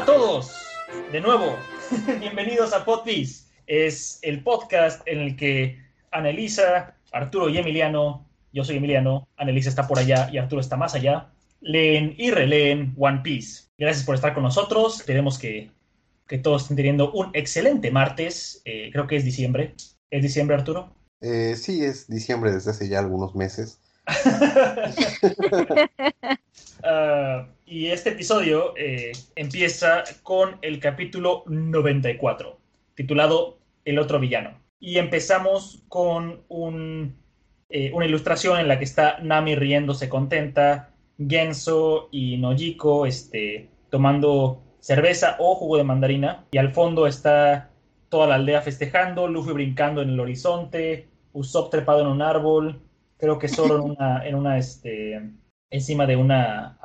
a todos, de nuevo, bienvenidos a Podpiece. Es el podcast en el que Anelisa, Arturo y Emiliano, yo soy Emiliano, Anelisa está por allá y Arturo está más allá, leen y releen One Piece. Gracias por estar con nosotros, esperemos que, que todos estén teniendo un excelente martes, eh, creo que es diciembre. ¿Es diciembre, Arturo? Eh, sí, es diciembre desde hace ya algunos meses. Ah, y este episodio eh, empieza con el capítulo 94, titulado El otro villano. Y empezamos con un, eh, una ilustración en la que está Nami riéndose contenta, Genso y Nojiko este, tomando cerveza o jugo de mandarina. Y al fondo está toda la aldea festejando, Luffy brincando en el horizonte, Usopp trepado en un árbol, creo que Zoro en una, en una este, encima de una...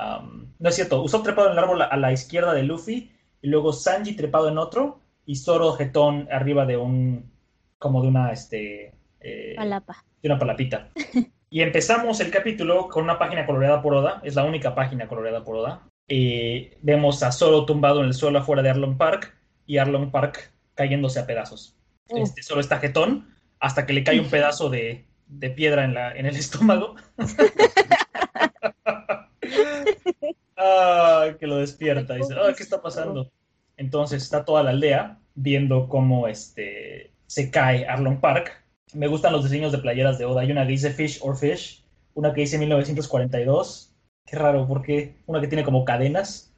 no es cierto, Usopp trepado en el árbol a la izquierda de Luffy, y luego Sanji trepado en otro, y Zoro jetón arriba de un... como de una... este eh, Palapa. De una palapita. y empezamos el capítulo con una página coloreada por Oda, es la única página coloreada por Oda. Eh, vemos a Zoro tumbado en el suelo afuera de Arlong Park, y Arlong Park cayéndose a pedazos. Este, solo está jetón, hasta que le cae un pedazo de, de piedra en, la, en el estómago. ah, que lo despierta. dice, ah, ¿qué está pasando? Entonces está toda la aldea viendo cómo este, se cae Arlong Park. Me gustan los diseños de playeras de Oda. Hay una que dice Fish or Fish, una que dice 1942. Qué raro, porque una que tiene como cadenas.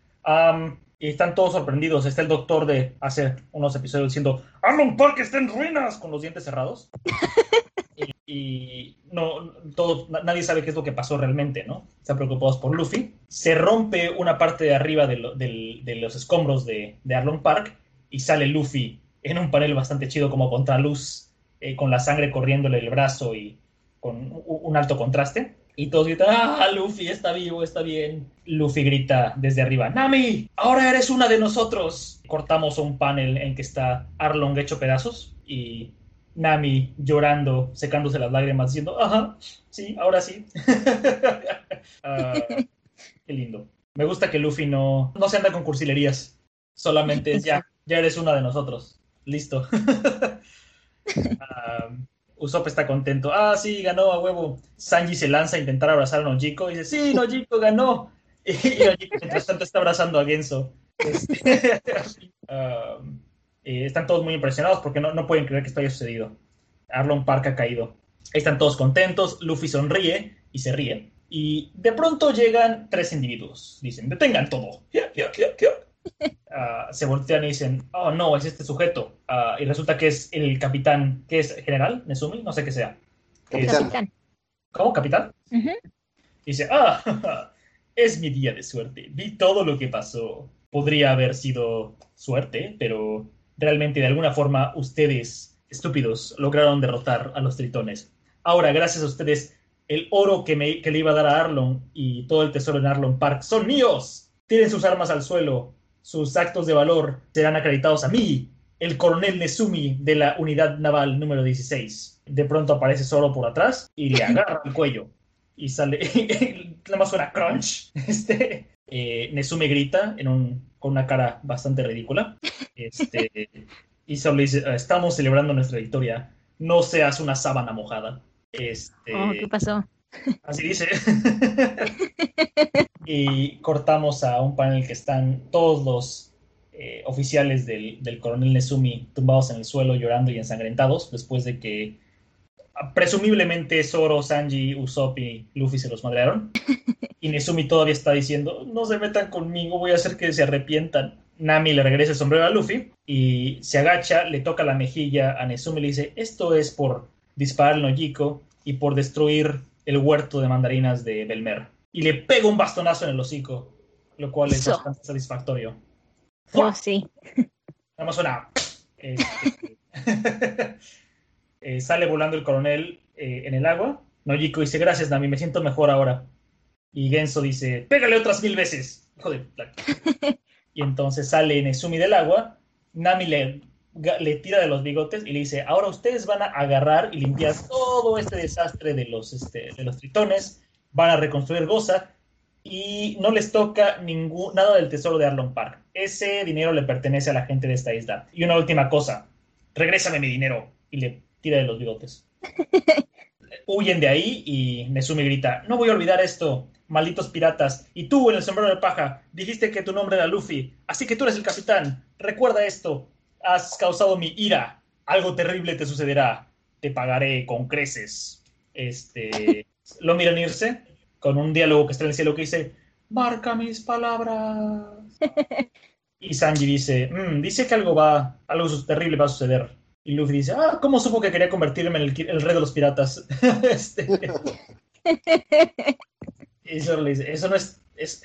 y están todos sorprendidos. Está el doctor de hace unos episodios diciendo, Arlong Park está en ruinas, con los dientes cerrados. y no, todo, nadie sabe qué es lo que pasó realmente, ¿no? Están preocupados por Luffy. Se rompe una parte de arriba de, los escombros de, de, Arlong Park y sale Luffy en un panel bastante chido como contraluz, eh, con la sangre corriéndole el brazo y con un alto contraste. Y todos gritan, ¡ah, Luffy está vivo, está bien! Luffy grita desde arriba, ¡Nami! ¡Ahora eres una de nosotros! Cortamos un panel en que está Arlong hecho pedazos y Nami llorando, secándose las lágrimas, diciendo, ajá, sí, ahora sí. Ah, qué lindo. Me gusta que Luffy no, no se anda con cursilerías. Solamente es ya, ya eres una de nosotros. Listo. uh, Usopp está contento. Ah, sí, ganó a huevo. Sanji se lanza a intentar abrazar a Nojiko y dice, sí, Nojiko ganó. Y, Nojiko mientras tanto está abrazando a Genso. Este, Eh, están todos muy impresionados porque no, no, pueden creer que esto haya sucedido. Arlon Park ha caído. Están todos contentos, Luffy sonríe y se ríe. Y de pronto llegan tres individuos. Dicen, detengan todo. Uh, se voltean y dicen, oh no, es este sujeto. Uh, y resulta que es el capitán, ¿qué es? ¿General? ¿Nesumi? No sé qué sea. Capitán. ¿Cómo? ¿Capitán? Dice, ah, es mi día de suerte. Vi todo lo que pasó. Podría haber sido suerte, pero realmente de alguna forma ustedes, estúpidos, lograron derrotar a los tritones. Ahora, gracias a ustedes, el oro que, me, que le iba a dar a Arlon y todo el tesoro en Arlon Park son míos. Tiren sus armas al suelo. Sus actos de valor serán acreditados a mí, el coronel Nesumi de la unidad naval número 16. De pronto aparece solo por atrás y le agarra el cuello. Y sale, nada más suena crunch. Este, eh, Nesumi grita en un con una cara bastante ridícula. Este, y solo dice, estamos celebrando nuestra victoria, no seas una sábana mojada. Este, oh, ¿Qué pasó? Así dice. y cortamos a un panel que están todos los eh, oficiales del, del, coronel Nesumi tumbados en el suelo, llorando y ensangrentados, después de que presumiblemente Zoro, Sanji, Usopp y Luffy se los madrearon. Y Nesumi todavía está diciendo, no se metan conmigo, voy a hacer que se arrepientan. Nami le regresa el sombrero a Luffy y se agacha, le toca la mejilla a Nesumi y le dice, esto es por disparar al Nojiko y por destruir el huerto de mandarinas de Belmer. Y le pega un bastonazo en el hocico, lo cual es bastante satisfactorio. Oh, sí. Nada más suena... Este, Eh, sale volando el coronel eh, en el agua. Nojiko dice, gracias Nami, me siento mejor ahora. Y Genso dice, pégale otras mil veces. Joder. y entonces sale Nesumi del agua. Nami le, le tira de los bigotes y le dice, ahora ustedes van a agarrar y limpiar todo este desastre de los, este, de los tritones. Van a reconstruir Goza. y no les toca ningún, nada del tesoro de Arlong Park. Ese dinero le pertenece a la gente de esta isla. Y una última cosa, regrésame mi dinero. Y le tira de los bigotes. Huyen de ahí y Nesumi grita, no voy a olvidar esto, malditos piratas. Y tú en el sombrero de paja dijiste que tu nombre era Luffy, así que tú eres el capitán. Recuerda esto, has causado mi ira. Algo terrible te sucederá. Te pagaré con creces. Este, lo miran irse con un diálogo que está en el cielo que dice, marca mis palabras. Y Sanji dice, "Mm, dice que algo va, algo terrible va a suceder. Y Luffy dice, ah, ¿cómo supo que quería convertirme en el, rey de los piratas? Este, y Zoro le dice, eso no es, es-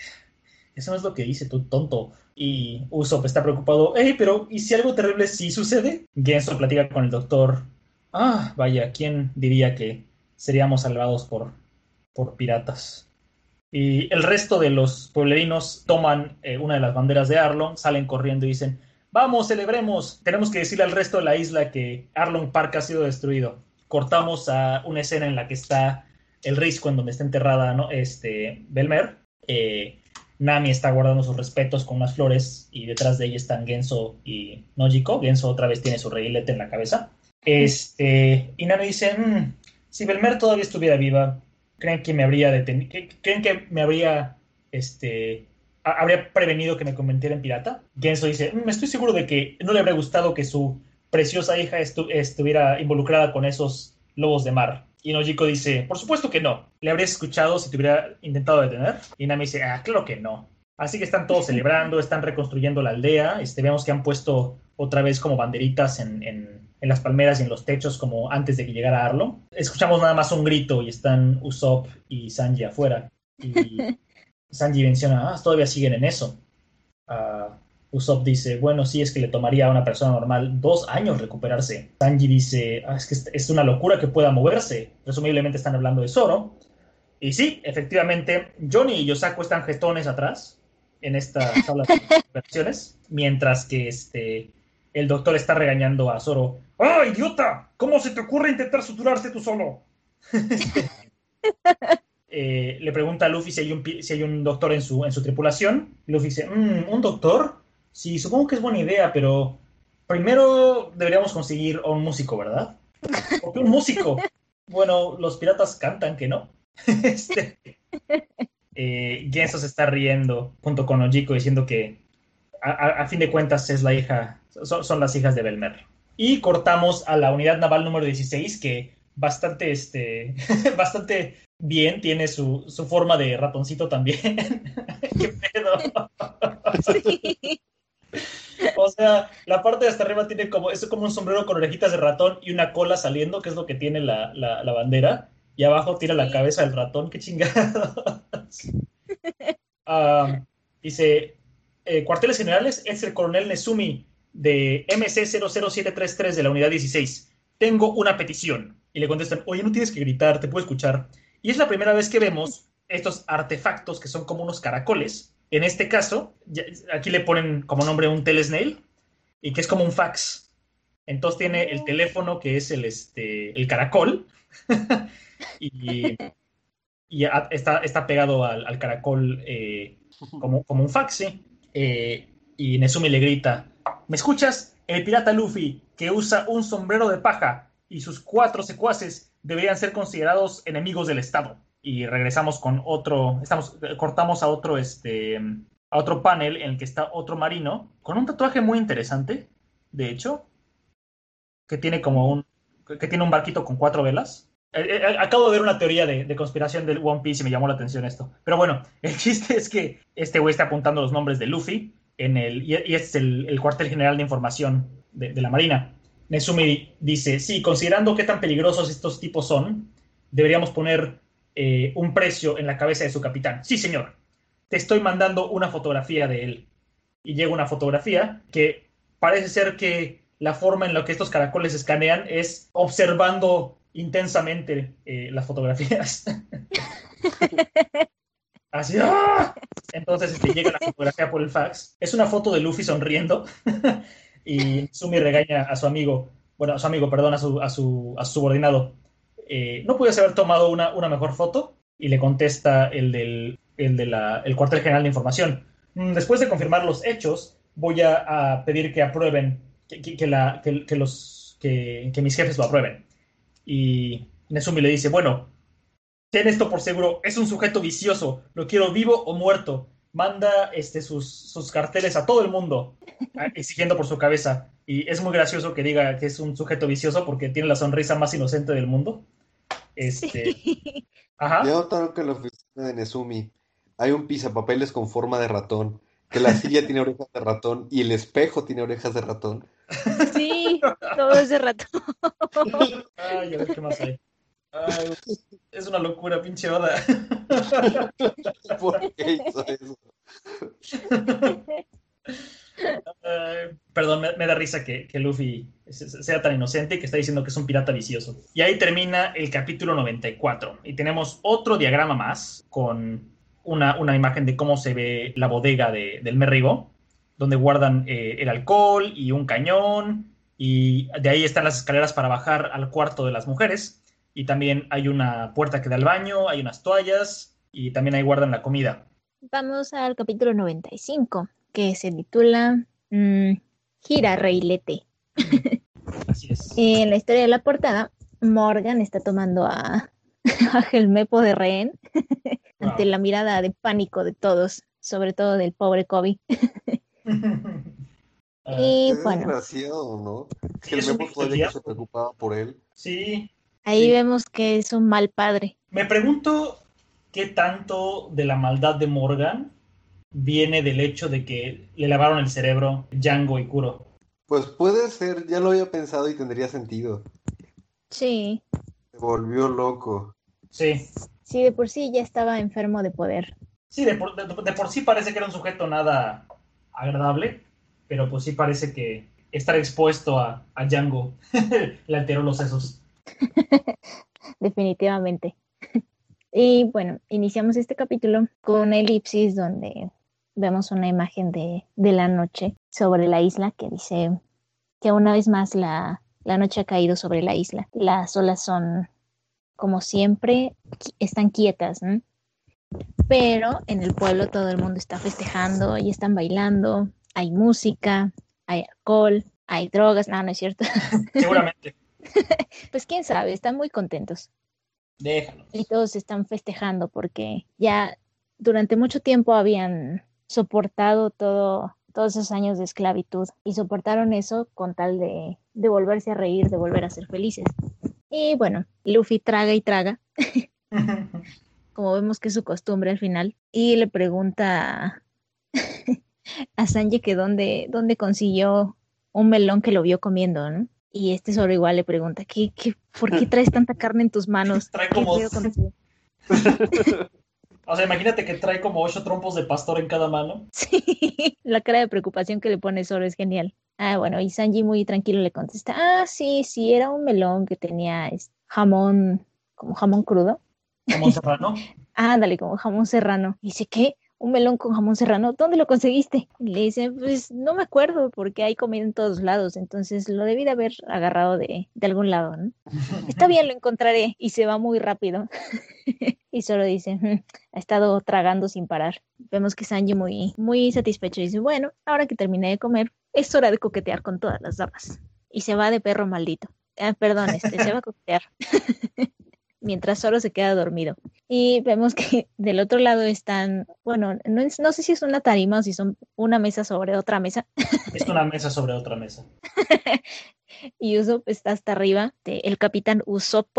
eso no es lo que dice, tú tonto. Y Usopp está preocupado, hey, pero ¿y si algo terrible sí sucede? Genso platica con el doctor, ah, vaya, ¿quién diría que seríamos salvados por, por piratas? Y el resto de los pueblerinos toman eh, una de las banderas de Arlong, salen corriendo y dicen, vamos, celebremos, tenemos que decirle al resto de la isla que Arlong Park ha sido destruido. Cortamos a una escena en la que está el risco en donde está enterrada ¿no? este, Belmer. Eh, Nami está guardando sus respetos con unas flores y detrás de ella están Genso y Nojiko. Genso otra vez tiene su reguilete en la cabeza. Este, y Nami dice, "Mm, si Belmer todavía estuviera viva, ¿creen que me habría detenido? ¿Creen que me habría, este, habría prevenido que me convirtiera en pirata? Genso dice, "Mm, estoy seguro de que no le habría gustado que su preciosa hija estu- estuviera involucrada con esos lobos de mar. Y Nojiko dice, por supuesto que no. ¿Le habrías escuchado si te hubiera intentado detener? Y Nami dice, ah, claro que no. Así que están todos celebrando, están reconstruyendo la aldea. Este, vemos que han puesto otra vez como banderitas en, en- en las palmeras y en los techos como antes de que llegara Arlo. Escuchamos nada más un grito y están Usopp y Sanji afuera. Y Sanji menciona, ah, todavía siguen en eso. Ah, Usopp dice, bueno, sí, es que le tomaría a una persona normal dos años recuperarse. Sanji dice, "Ah, es que es- una locura que pueda moverse. Presumiblemente están hablando de Zoro. Y sí, efectivamente, Johnny y Yosako están jetones atrás en esta sala de operaciones, mientras que este, el doctor está regañando a Zoro. ¡Ah, idiota! ¿Cómo se te ocurre intentar suturarte tú solo? Eh, le pregunta a Luffy si hay un, si hay un doctor en su, en su tripulación. Luffy dice, "Mm, ¿un doctor? Sí, supongo que es buena idea, pero primero deberíamos conseguir un músico, ¿verdad? ¿Por qué un músico? Bueno, los piratas cantan que no. este, eh, se está riendo junto con Ojiko diciendo que a, a- a fin de cuentas es la hija, son, son las hijas de Belmer. Y cortamos a la unidad naval número 16 que bastante, este, bastante bien tiene su, su forma de ratoncito también. ¿Qué pedo? Sí. O sea, la parte de hasta arriba tiene como, es como un sombrero con orejitas de ratón y una cola saliendo, que es lo que tiene la, la- la bandera. Y abajo tira la cabeza del ratón, qué chingados. Ah, dice, eh, cuarteles generales, es el coronel Nesumi de MC00733 de la unidad 16. Tengo una petición. Y le contestan, oye, no tienes que gritar, te puedo escuchar. Y es la primera vez que vemos estos artefactos que son como unos caracoles. En este caso, aquí le ponen como nombre un telesnail y que es como un fax. Entonces tiene el teléfono que es el, este, el caracol y, y a- está, está pegado al, al caracol eh, como, como un fax, sí. Eh, y Nesumi le grita, ¿me escuchas? El pirata Luffy, que usa un sombrero de paja y sus cuatro secuaces deberían ser considerados enemigos del Estado. Y regresamos con otro, estamos, cortamos a otro, este, a otro panel en el que está otro marino con un tatuaje muy interesante, de hecho, que tiene como un, que tiene un barquito con cuatro velas. Eh, eh, acabo de ver una teoría de, de conspiración del One Piece y me llamó la atención esto. Pero bueno, el chiste es que este güey está apuntando los nombres de Luffy en el, y, este es el, el cuartel general de información de la Marina. Nesumi dice, sí, considerando qué tan peligrosos estos tipos son, deberíamos poner eh, un precio en la cabeza de su capitán. Sí, señor. Te estoy mandando una fotografía de él. Y llega una fotografía que parece ser que la forma en la que estos caracoles escanean es observando intensamente eh, las fotografías. Así, ¡ah! Entonces este, llega la fotografía por el fax. Es una foto de Luffy sonriendo y Sumi regaña a su amigo, bueno, a su amigo, perdón, a su, a su, a su subordinado. Eh, ¿No puedes haber tomado una, mejor foto? Y le contesta el del, cuartel general de información. Mm, Después de confirmar los hechos, voy a, pedir que aprueben, que, los, que, mis jefes lo aprueben. Y Nesumi le dice, bueno, ten esto por seguro, es un sujeto vicioso, lo quiero vivo o muerto. Manda este, sus, carteles a todo el mundo, exigiendo por su cabeza. Y es muy gracioso que diga que es un sujeto vicioso porque tiene la sonrisa más inocente del mundo. Este, Sí. ajá. Ya notaron que en la oficina de Nezumi hay un pisapapeles con forma de ratón, que la silla tiene orejas de ratón y el espejo tiene orejas de ratón. Sí, todo ese rato. Ay, a ver qué más hay. Ay, es una locura, pinche Oda. ¿Por qué hizo eso? Ay, perdón, me, da risa que, Luffy se- se- sea tan inocente y que está diciendo que es un pirata vicioso. Y ahí termina el capítulo 94. Y tenemos otro diagrama más con una, una imagen de cómo se ve la bodega de- del Merrigo, donde guardan eh, el alcohol y un cañón. Y de ahí están las escaleras para bajar al cuarto de las mujeres. Y también hay una puerta que da al baño, hay unas toallas y también ahí guardan la comida. Vamos al capítulo 95, que se titula mm, Gira Reilete. Así es. En la historia de la portada, Morgan está tomando a, a Helmepo de rehén ante la mirada de pánico de todos, sobre todo del pobre Kobe. Ah, Y Es bueno, desgraciado, ¿no? Que el es todavía desgraciado. se preocupaba por él. sí, ahí sí. vemos que es un mal padre. Me pregunto qué tanto de la maldad de Morgan viene del hecho de que le lavaron el cerebro Django y Kuro. Pues puede ser, ya lo había pensado y tendría sentido. Sí, Se volvió loco. Sí, sí, de por sí ya estaba enfermo de poder. sí, de por, de- de por sí parece que era un sujeto nada agradable, pero pues sí parece que estar expuesto a, a Django le alteró los sesos. definitivamente. Y bueno, iniciamos este capítulo con una elipsis donde vemos una imagen de, de la noche sobre la isla que dice que una vez más la, la noche ha caído sobre la isla. Las olas son, como siempre, están quietas. Pero en el pueblo todo el mundo está festejando y están bailando, hay música, hay alcohol, hay drogas, no, no es cierto. Seguramente. Pues quién sabe, están muy contentos. Déjalo. y todos están festejando porque ya durante mucho tiempo habían soportado todo, todos esos años de esclavitud y soportaron eso con tal de, de volverse a reír, de volver a ser felices. Y bueno, Luffy traga y traga, como vemos que es su costumbre al final, y le pregunta a Sanji que dónde, dónde consiguió un melón que lo vio comiendo, ¿no? Y este sobre igual le pregunta, ¿qué, qué, ¿por qué traes tanta carne en tus manos? Trae ¿Qué como- pedo contigo?" O sea, imagínate que trae como ocho trompos de pastor en cada mano. Sí, la cara de preocupación que le pone Zoro es genial. Ah, bueno, y Sanji muy tranquilo le contesta, ah, sí, sí, era un melón que tenía jamón, como jamón crudo. Como serrano. Ándale, como jamón serrano. Y dice, ¿qué? ¿Un melón con jamón serrano? ¿Dónde lo conseguiste? Y le dice, pues no me acuerdo porque hay comida en todos lados, entonces lo debí de haber agarrado de, de algún lado, ¿no? Está bien, lo encontraré. Y se va muy rápido. y solo dice, "Mm, ha estado tragando sin parar. Vemos que Sanji muy, muy satisfecho dice, bueno, ahora que terminé de comer, es hora de coquetear con todas las damas. Y se va de perro maldito. Ah, perdón, este, se va a coquetear. Mientras Zoro se queda dormido. Y vemos que del otro lado están, bueno, no, es- no sé si es una tarima o si son una mesa sobre otra mesa. Es una mesa sobre otra mesa. Y Usopp está hasta arriba, de- el capitán Usopp,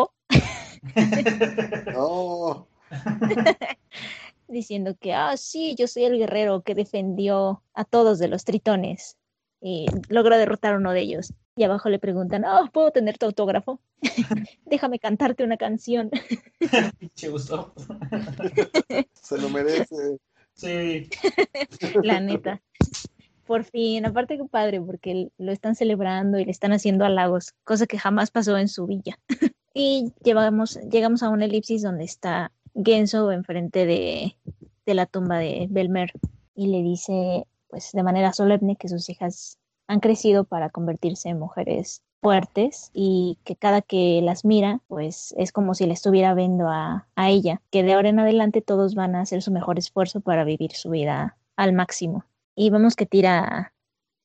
No, diciendo que, ah, sí, yo soy el guerrero que defendió a todos de los tritones y logró derrotar a uno de ellos. Y abajo le preguntan, oh, ¿puedo tener tu autógrafo? Déjame cantarte una canción. Se lo merece. Sí. La neta. Por fin, aparte que padre, porque lo están celebrando y le están haciendo halagos, cosa que jamás pasó en su villa. Y llevamos, llegamos a una elipsis donde está Genso enfrente de, de la tumba de Belmer y le dice, pues de manera solemne, que sus hijas han crecido para convertirse en mujeres fuertes y que cada que las mira, pues es como si le estuviera viendo a, a ella, que de ahora en adelante todos van a hacer su mejor esfuerzo para vivir su vida al máximo. Y vemos que tira,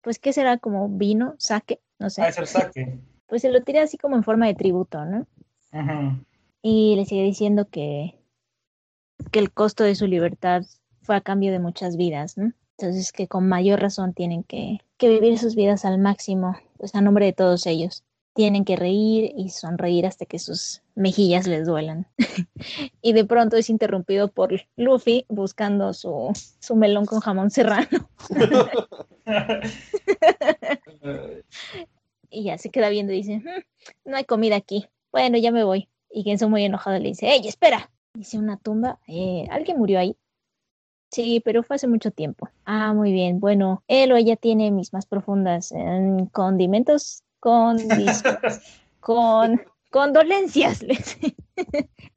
pues, ¿qué será? Como vino, saque, no sé. Ah, es el saque. Pues se lo tira así como en forma de tributo, ¿no? Ujú. Y le sigue diciendo que, que el costo de su libertad fue a cambio de muchas vidas, ¿no? Entonces que con mayor razón tienen que, que vivir sus vidas al máximo, pues a nombre de todos ellos. Tienen que reír y sonreír hasta que sus mejillas les duelan. y de pronto es interrumpido por Luffy buscando su, su melón con jamón serrano. Y ya se queda viendo y dice, "Mm, no hay comida aquí. Bueno, ya me voy. Y Genso muy enojado le dice, ¡Ey, espera! Dice una tumba. "Eh, ¿Alguien murió ahí? Sí, pero fue hace mucho tiempo. Ah, muy bien. Bueno, él o ella tiene mis más profundas eh, condimentos con con condolencias. Le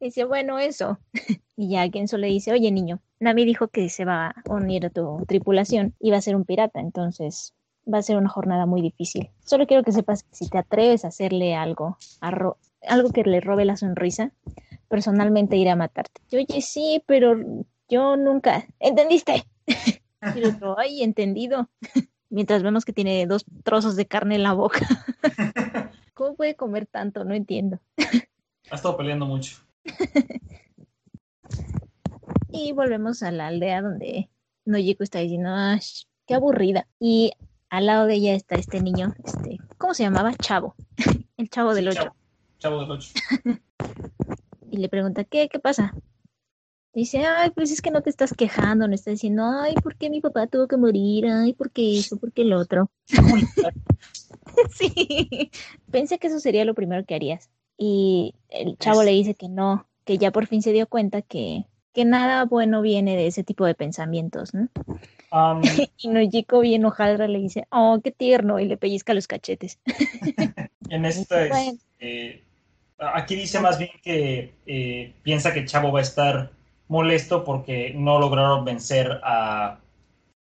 dice. bueno, eso. Y ya Genso le dice, oye, niño, Nami dijo que se va a unir a tu tripulación y va a ser un pirata, entonces va a ser una jornada muy difícil. Solo quiero que sepas que si te atreves a hacerle algo, a ro- algo que le robe la sonrisa, personalmente iré a matarte. Y, Oye, sí, pero yo nunca. ¿Entendiste? Y el otro, ay, entendido. Mientras vemos que tiene dos trozos de carne en la boca. ¿Cómo puede comer tanto? No entiendo. Ha estado peleando mucho. Y volvemos a la aldea donde Nojiko está diciendo, "Ay, qué aburrida. Y al lado de ella está este niño, este, ¿cómo se llamaba? Chavo. El chavo del ocho. Chavo, chavo del 8. Y le pregunta, ¿qué? ¿Qué pasa? Dice, ay, pues es que no te estás quejando, no estás diciendo, ay, ¿por qué mi papá tuvo que morir? Ay, ¿por qué eso? ¿Por qué el otro? sí, pensé que eso sería lo primero que harías. Y el chavo Es- le dice que no, que ya por fin se dio cuenta que, que nada bueno viene de ese tipo de pensamientos, ¿no? Am, Y Nojiko bien hojaldra le dice, oh, qué tierno, y le pellizca los cachetes. en esta, Bueno. este, aquí dice más bien que eh, piensa que Chavo va a estar molesto porque no lograron vencer a,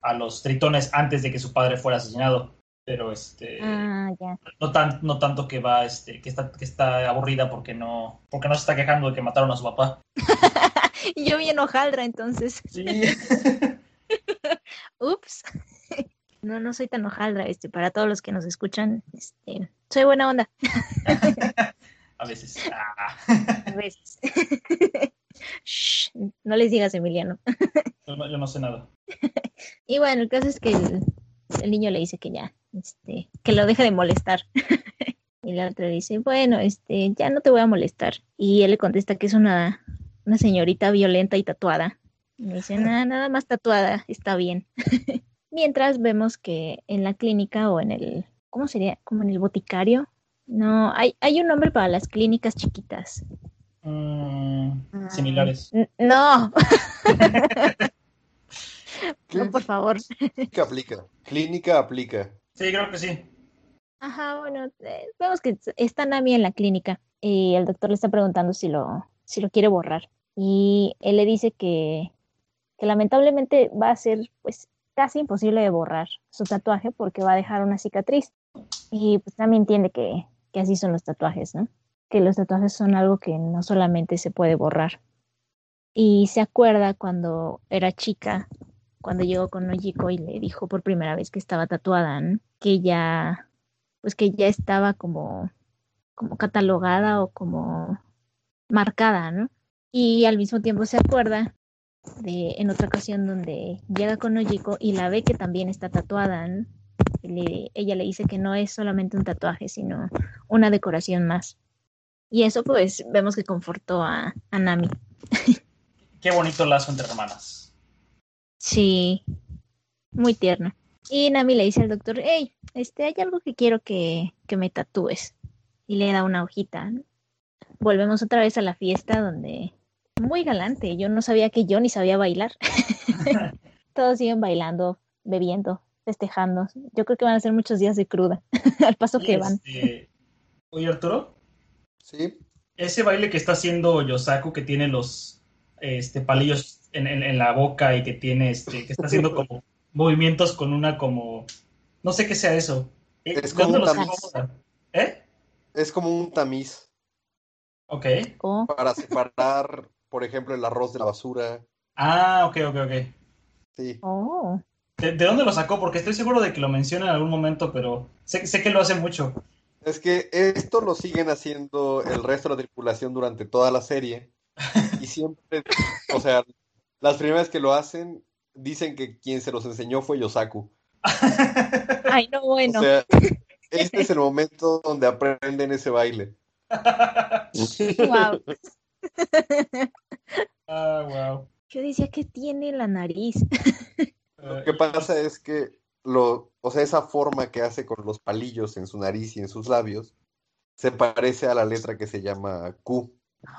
a los tritones antes de que su padre fuera asesinado. Pero este Ah, no tan, no tanto que va, este, que está, que está aburrida porque no, porque no se está quejando de que mataron a su papá. Y yo bien hojaldra, entonces. Sí. Ups. No, no soy tan hojaldra, este, para todos los que nos escuchan, este, soy buena onda a veces. Ah. a veces. Shh, no les digas, Emiliano. Yo, no, yo no sé nada. Y bueno, el caso es que el, el niño le dice que ya, este, que lo deje de molestar. Y la otra dice, bueno, este, ya no te voy a molestar. Y él le contesta que es una, una señorita violenta y tatuada. Y le dice, nada, nada más tatuada, está bien. Mientras vemos que en la clínica o en el, ¿cómo sería? Como en el boticario. No, hay, hay un nombre para las clínicas chiquitas. Mm, similares. No, no, por favor. Clínica aplica. Clínica aplica. Sí, creo que sí. Ajá, bueno, eh, vemos que está Nami en la clínica y el doctor le está preguntando si lo, si lo quiere borrar. Y él le dice que, que lamentablemente va a ser pues casi imposible de borrar su tatuaje porque va a dejar una cicatriz. Y pues Nami entiende que, que así son los tatuajes, ¿no? Que los tatuajes son algo que no solamente se puede borrar. Y se acuerda cuando era chica, cuando llegó con Nojiko y le dijo por primera vez que estaba tatuada, ¿no? Que ya pues que ya estaba como, como catalogada o como marcada, ¿no? Y al mismo tiempo se acuerda de en otra ocasión donde llega con Nojiko y la ve que también está tatuada, ¿no? Ella le dice que no es solamente un tatuaje, sino una decoración más. Y eso pues vemos que confortó a, a Nami. Qué bonito lazo entre hermanas. Sí, muy tierno. Y Nami le dice al doctor, hey, este, hay algo que quiero que, que me tatúes. Y le da una hojita. Volvemos otra vez a la fiesta donde, muy galante, yo no sabía que yo ni sabía bailar. Todos siguen bailando, bebiendo, festejando. Yo creo que van a ser muchos días de cruda, al paso que van. Este, Oye, Arturo, ¿Sí? ese baile que está haciendo Yosaku, que tiene los este, palillos en, en- en la boca y que tiene, este, que está haciendo como movimientos con una como, no sé qué sea eso. Eh, Es ¿de dónde como los una acomoda? ¿Eh? Es como un tamiz Ok. ¿Cómo? para separar, por ejemplo, el arroz de la basura. Ah, ok, ok, ok. Sí. Oh. ¿De, de dónde lo sacó? Porque estoy seguro de que lo menciona en algún momento, pero sé, sé que lo hace mucho. Es que esto lo siguen haciendo el resto de la tripulación durante toda la serie. Y siempre, o sea, las primeras que lo hacen dicen que quien se los enseñó fue Yosaku. Ay, no, bueno. O sea, este es el momento donde aprenden ese baile. Wow. ah, wow. Yo decía que tiene la nariz. Lo que pasa es que lo, o sea, esa forma que hace con los palillos en su nariz y en sus labios se parece a la letra que se llama Q.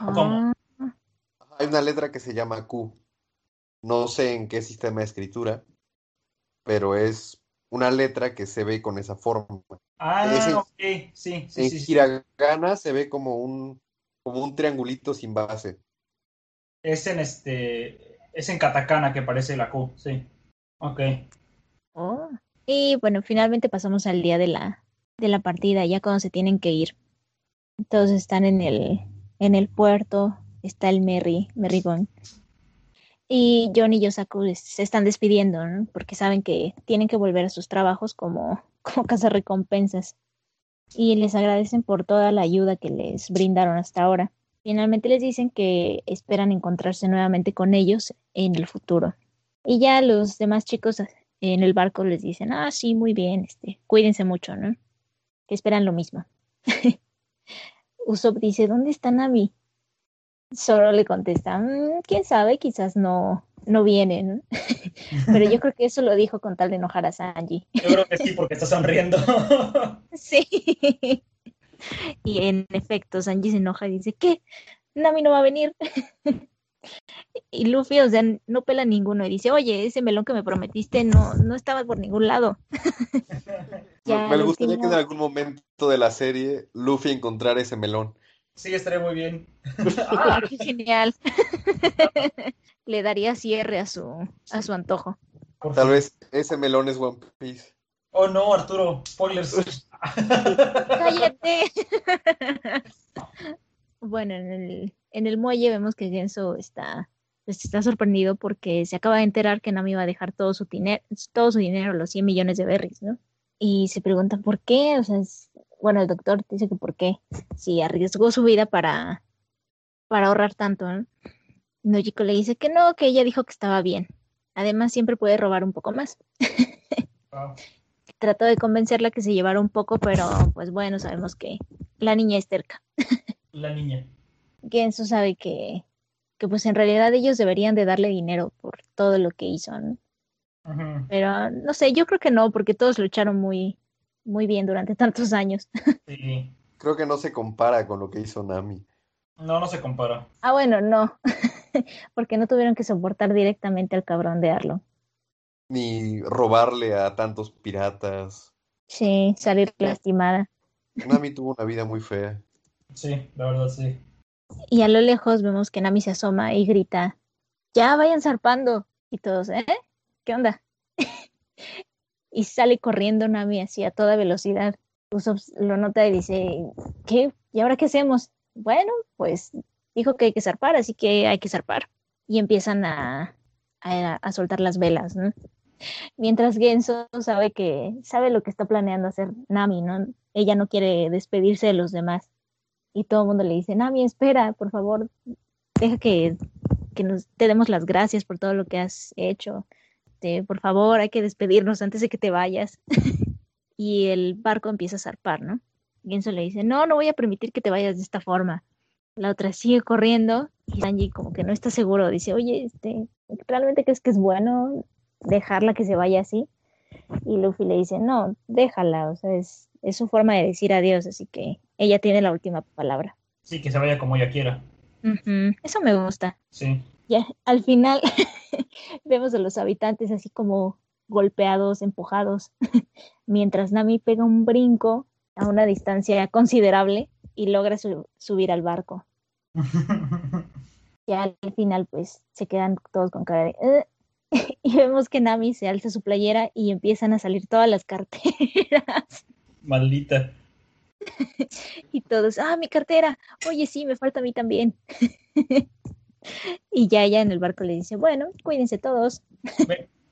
¿Cómo? Ah, Hay una letra que se llama Q. No sé en qué sistema de escritura, pero es una letra que se ve con esa forma. Ah, Ese- ok. Sí, sí, En sí. sí. hiragana se ve como un, como un triangulito sin base. Es en este. Es en katakana que parece la Q, sí. Ok. Oh. Y bueno, finalmente pasamos al día de la, de la partida, ya cuando se tienen que ir. Todos están en el, en el puerto, está el Merry, Merrygón. Y John y Yosaku se están despidiendo, ¿no? Porque saben que tienen que volver a sus trabajos como, como recompensas. Y les agradecen por toda la ayuda que les brindaron hasta ahora. Finalmente les dicen que esperan encontrarse nuevamente con ellos en el futuro. Y ya los demás chicos en el barco les dicen, ah, sí, muy bien, este, cuídense mucho, ¿no? Que esperan lo mismo. Usopp dice, ¿dónde está Nami? Solo le contesta, "Mm, quién sabe, quizás no, no viene, ¿no? Pero yo creo que eso lo dijo con tal de enojar a Sanji. Yo creo que sí, porque está sonriendo. Sí. Y en efecto, Sanji se enoja y dice, ¿qué? Nami no va a venir. Y Luffy, o sea, no pela ninguno y dice, oye, ese melón que me prometiste no, no estaba por ningún lado. Ya, Me gustaría que en algún momento de la serie Luffy encontrara ese melón. sí, estaría muy bien. ¡Ah, qué genial! Le daría cierre a su, a su antojo. Por Tal fin. vez ese melón es One Piece. Oh no, Arturo, spoilers. ¡Cállate! bueno, en el, en el muelle vemos que Genso está, pues, está sorprendido porque se acaba de enterar que Nami va a dejar todo su, dinero, todo su dinero, los 100 millones de berries, ¿no? Y se pregunta por qué, o sea, es- bueno, el doctor dice que por qué, si arriesgó su vida para, para ahorrar tanto, ¿no? Nojiko le dice que no, que ella dijo que estaba bien. Además, siempre puede robar un poco más. Trató de convencerla que se llevara un poco, pero pues bueno, sabemos que la niña es terca. La niña. Genso sabe que, que pues en realidad ellos deberían de darle dinero por todo lo que hizo, ¿no? Pero no sé, yo creo que no, porque todos lucharon muy, muy bien durante tantos años. Sí. Creo que no se compara con lo que hizo Nami. No, no se compara. Ah, bueno, no, porque no tuvieron que soportar directamente al cabrón de Arlo. Ni robarle a tantos piratas. Sí, salir lastimada. Nami tuvo una vida muy fea. Sí, la verdad sí. Y a lo lejos vemos que Nami se asoma y grita, ya vayan zarpando. Y todos, ¿eh? ¿Qué onda? y sale corriendo Nami así a toda velocidad. Usopp lo nota y dice, ¿qué? ¿Y ahora qué hacemos? Bueno, pues dijo que hay que zarpar, así que hay que zarpar. Y empiezan a, a, soltar las velas, ¿no? Mientras Genso sabe que sabe lo que está planeando hacer Nami, ¿no? Ella no quiere despedirse de los demás. Y todo el mundo le dice, Nami, espera, por favor, deja que, que nos te demos las gracias por todo lo que has hecho. Por favor, hay que despedirnos antes de que te vayas. y el barco empieza a zarpar, ¿no? Genso le dice, no, no voy a permitir que te vayas de esta forma. La otra sigue corriendo y Sanji como que no está seguro. Dice, oye, este, ¿realmente crees que es bueno dejarla que se vaya así? Y Luffy le dice, no, déjala, o sea, es, es su forma de decir adiós, así que ella tiene la última palabra. Sí, que se vaya como ella quiera. Eso me gusta. Sí. Ya, al final vemos a los habitantes así como golpeados, empujados, mientras Nami pega un brinco a una distancia considerable y logra su- subir al barco. Ya al final pues se quedan todos con cara de... "Eh", y vemos que Nami se alza su playera y empiezan a salir todas las carteras. Maldita. y todos, ah, mi cartera, oye, sí, me falta a mí también. y ya ella en el barco le dice, bueno, cuídense todos.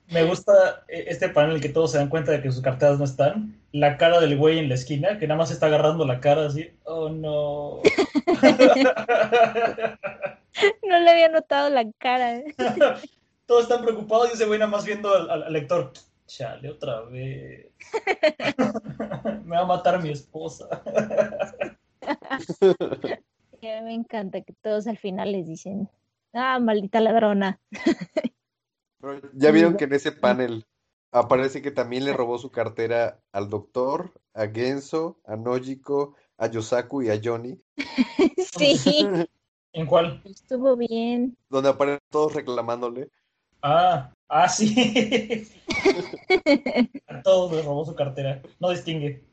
Me, gusta eh, este panel que todos se dan cuenta de que sus carteras no están. La cara del güey en la esquina, que nada más está agarrando la cara así, oh no. no le había notado la cara. todos están preocupados y ese güey nada más viendo al lector. Chale, otra vez. Me va a matar mi esposa. me encanta que todos al final les dicen, ah, maldita ladrona. ya vieron que en ese panel aparece que también le robó su cartera al doctor, a Genso, a Nojiko, a Yosaku y a Johnny. sí. ¿En cuál? Estuvo bien. Donde aparecen todos reclamándole. Ah, ah, sí. A todos les robó su cartera. No distingue.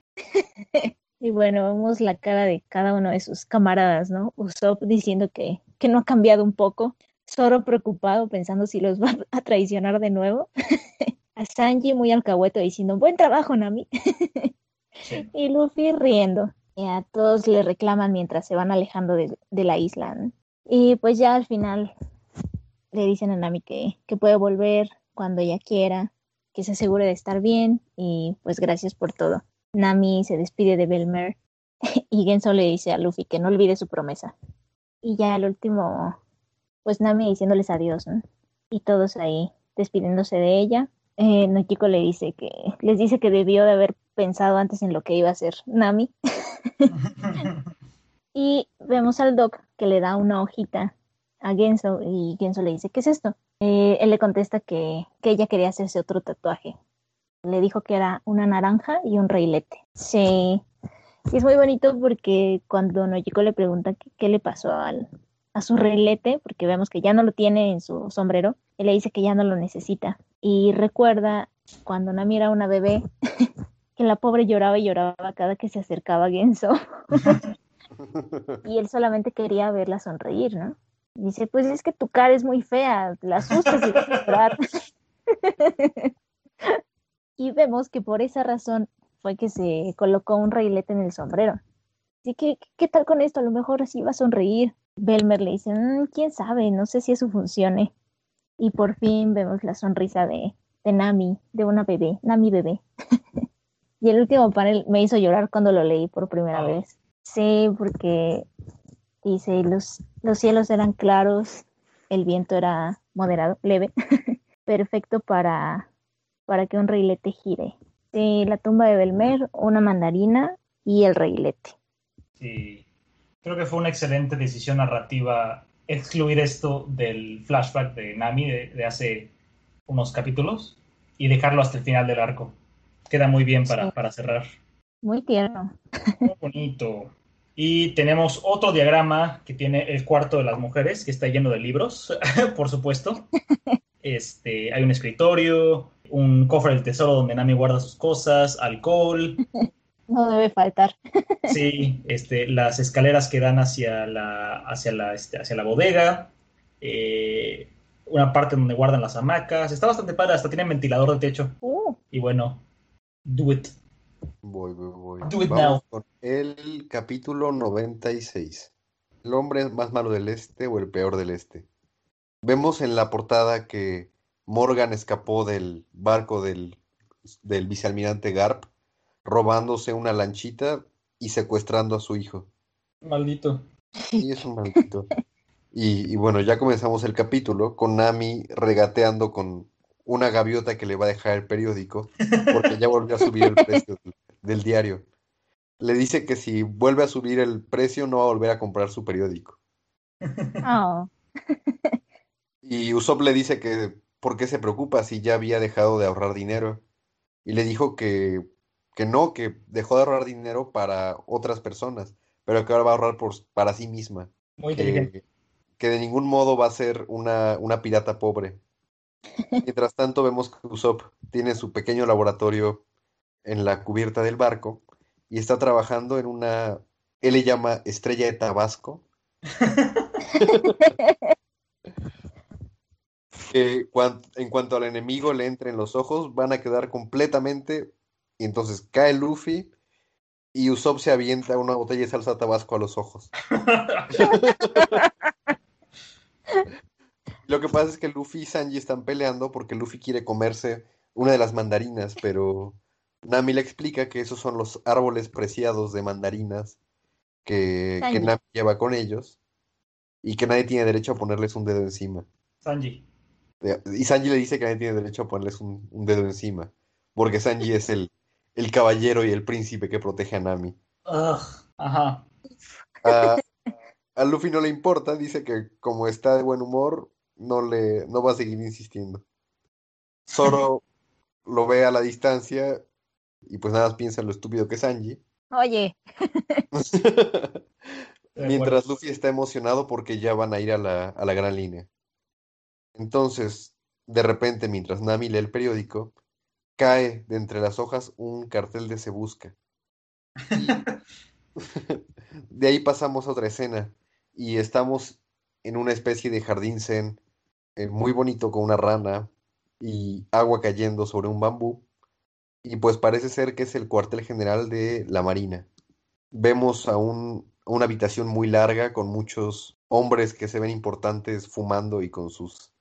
Y bueno, vemos la cara de cada uno de sus camaradas, ¿no? Usopp diciendo que, que no ha cambiado un poco. Zoro preocupado pensando si los va a traicionar de nuevo. a Sanji muy alcahueto diciendo, buen trabajo, Nami. Y Luffy riendo. Y a todos le reclaman mientras se van alejando de, de la isla. Y pues ya al final le dicen a Nami que, que puede volver cuando ella quiera, que se asegure de estar bien y pues gracias por todo. Nami se despide de Belmer y Genso le dice a Luffy que no olvide su promesa. Y ya el último, pues Nami diciéndoles adiós, ¿no? Y todos ahí despidiéndose de ella. Eh, le dice que, les dice que debió de haber pensado antes en lo que iba a hacer Nami. y vemos al Doc que le da una hojita a Genso y Genso le dice, ¿qué es esto? Eh, él le contesta que, ella quería hacerse otro tatuaje. Le dijo que era una naranja y un reilete. Sí, y es muy bonito porque cuando Nojiko le pregunta qué, le pasó al, a su reilete, porque vemos que ya no lo tiene en su sombrero, él le dice que ya no lo necesita. Y recuerda cuando Nami era una bebé, que la pobre lloraba y lloraba cada que se acercaba a Genso. y él solamente quería verla sonreír, ¿no? Dice, pues es que tu cara es muy fea, la asustas y vas a llorar. y vemos que por esa razón fue que se colocó un reilete en el sombrero. Así que, ¿qué tal con esto? A lo mejor así va a sonreír. Belmer le dice, mm, quién sabe, no sé si eso funcione. Y por fin vemos la sonrisa de, de Nami, de una bebé, Nami bebé. y el último panel me hizo llorar cuando lo leí por primera vez. Sí, porque Dice, los, los cielos eran claros, el viento era moderado, leve, perfecto para, para que un reilete gire. La tumba de Belmer, una mandarina y el reilete. Sí, creo que fue una excelente decisión narrativa excluir esto del flashback de Nami de, hace unos capítulos y dejarlo hasta el final del arco. Queda muy bien para, para cerrar. Muy tierno. Muy bonito. Y tenemos otro diagrama que tiene el cuarto de las mujeres, que está lleno de libros, por supuesto. Este, hay un escritorio, un cofre del tesoro donde Nami guarda sus cosas, alcohol. No debe faltar. Sí, este, las escaleras que dan hacia la, hacia la, este, hacia la bodega, eh, una parte donde guardan las hamacas. Está bastante padre, hasta tiene ventilador de techo. Uh. Y bueno, do it. Voy, voy, voy. Do it now. Con el capítulo 96. ¿El hombre más malo del este o el peor del este? Vemos en la portada que Morgan escapó del barco del, del vicealmirante Garp, robándose una lanchita y secuestrando a su hijo. Maldito. Sí, es un maldito. Y, y, bueno, ya comenzamos el capítulo con Nami regateando con una gaviota que le va a dejar el periódico, porque ya volvió a subir el precio del, diario. Le dice que si vuelve a subir el precio no va a volver a comprar su periódico. Oh. y Usopp le dice que por qué se preocupa si ya había dejado de ahorrar dinero. Y le dijo que, que no, que dejó de ahorrar dinero para otras personas, pero que ahora va a ahorrar por, para sí misma. Muy que, que de ningún modo va a ser una, una pirata pobre. Mientras tanto, vemos que Usopp tiene su pequeño laboratorio en la cubierta del barco y está trabajando en una, él le llama estrella de Tabasco. que en cuanto al enemigo le entre en los ojos, van a quedar completamente. Y entonces cae Luffy y Usopp se avienta una botella de salsa tabasco a los ojos. Lo que pasa es que Luffy y Sanji están peleando porque Luffy quiere comerse una de las mandarinas, pero Nami le explica que esos son los árboles preciados de mandarinas que, que. Nami lleva con ellos y que nadie tiene derecho a ponerles un dedo encima. Sanji. Y Sanji le dice que nadie tiene derecho a ponerles un, un dedo encima, porque Sanji es el, el caballero y el príncipe que protege a Nami. Ugh, ajá. A, a Luffy no le importa, dice que como está de buen humor, no le, no va a seguir insistiendo. Zoro lo ve a la distancia y pues nada más piensa en lo estúpido que es Sanji. Oye, De Mientras. Luffy está emocionado porque ya van a ir a la, a la gran línea. Entonces, de repente, mientras Nami lee el periódico, cae de entre las hojas un cartel de Se Busca. De ahí pasamos a otra escena y estamos en una especie de jardín zen eh, muy bonito con una rana y agua cayendo sobre un bambú. Y pues parece ser que es el cuartel general de la Marina. Vemos a un, una habitación muy larga con muchos hombres que se ven importantes fumando y con sus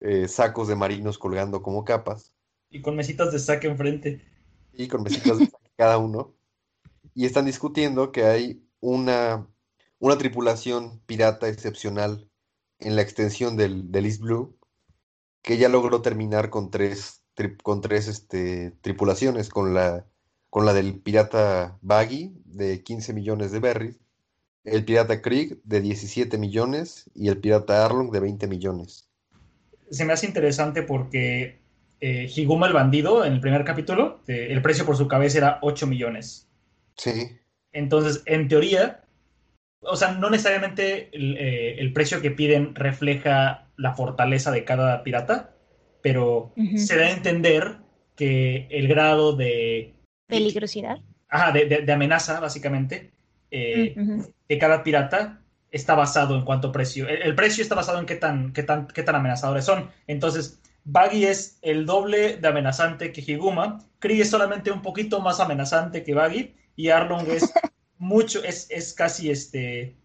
eh, sacos de marinos colgando como capas Y con mesitas de saque enfrente. y con mesitas de saque cada uno. Y están discutiendo que hay una, una tripulación pirata excepcional en la extensión del, del East Blue que ya logró terminar con tres, tri- con tres este, tripulaciones, con la, con la del pirata Baggy de 15 millones de berries, el pirata Krieg de 17 millones y el pirata Arlong de 20 millones. Se me hace interesante porque eh, Higuma el bandido, en el primer capítulo, eh, el precio por su cabeza era 8 millones. Sí, Entonces, en teoría, o sea, no necesariamente el, eh, el precio que piden refleja la fortaleza de cada pirata, pero se da a entender que el grado de, peligrosidad. ajá, de, de- de amenaza, básicamente, eh, de cada pirata está basado en cuánto precio. El, el precio está basado en qué tan, qué tan, qué tan amenazadores son. Entonces, Baggy es el doble de amenazante que Higuma. Kree es solamente un poquito más amenazante que Baggy. Y Arlong es mucho, es, es casi este.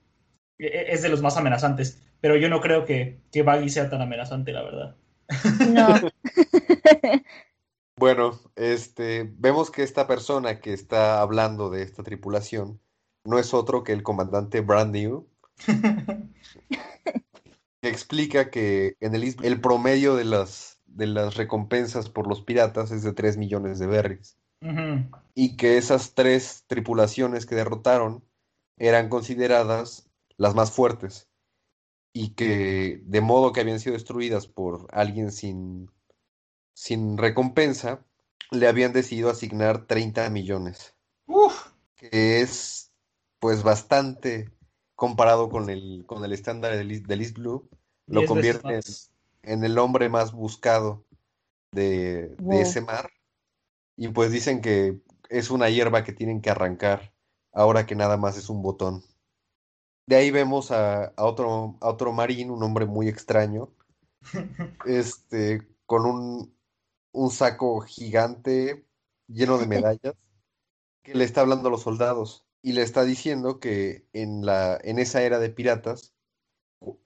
e- Es de los más amenazantes. Pero yo no creo que, que Baggy sea tan amenazante, la verdad. No. Bueno, este, vemos que esta persona que está hablando de esta tripulación no es otro que el comandante Brand New, que explica que en el, el promedio de las, de las recompensas por los piratas es de 3 millones de berries, Y que esas tres tripulaciones que derrotaron eran consideradas las más fuertes, y que de modo que habían sido destruidas por alguien sin, sin recompensa, le habían decidido asignar 30 millones Uf. que es pues bastante comparado con el, con el estándar del, del East Blue, lo convierte en, el hombre más buscado de, de ese mar. Y pues dicen que es una hierba que tienen que arrancar ahora que nada más es un botón. De ahí vemos a, a otro, a otro marín, un hombre muy extraño, este, con un, un saco gigante lleno de medallas, que le está hablando a los soldados y le está diciendo que en la, en esa era de piratas,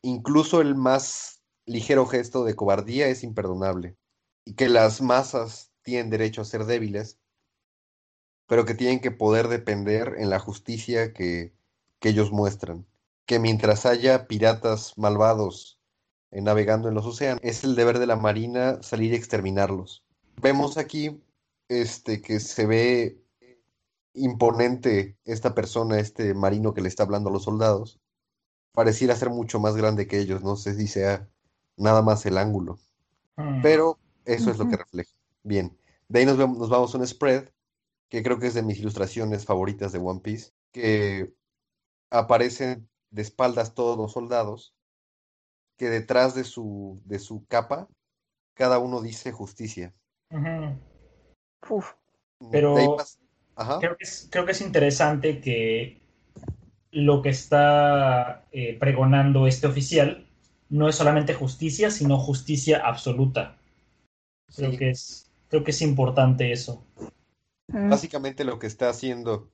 incluso el más ligero gesto de cobardía es imperdonable y que las masas tienen derecho a ser débiles, pero que tienen que poder depender en la justicia que, que ellos muestran. Que mientras haya piratas malvados eh, navegando en los océanos, es el deber de la marina salir y exterminarlos. Vemos aquí este, que se ve imponente esta persona, este marino que le está hablando a los soldados. Pareciera ser mucho más grande que ellos, no sé si sea nada más el ángulo, Mm. pero eso es lo que refleja. Bien, de ahí nos, vemos- nos vamos a un spread, que creo que es de mis ilustraciones favoritas de One Piece, que aparecen de espaldas todos los soldados, que detrás de su, de su capa, cada uno dice justicia. Uf. Pero- Ajá. Creo que es, creo que es interesante que lo que está eh, pregonando este oficial no es solamente justicia, sino justicia absoluta. Creo Sí. que es, creo que es importante eso. Mm. Básicamente lo que está haciendo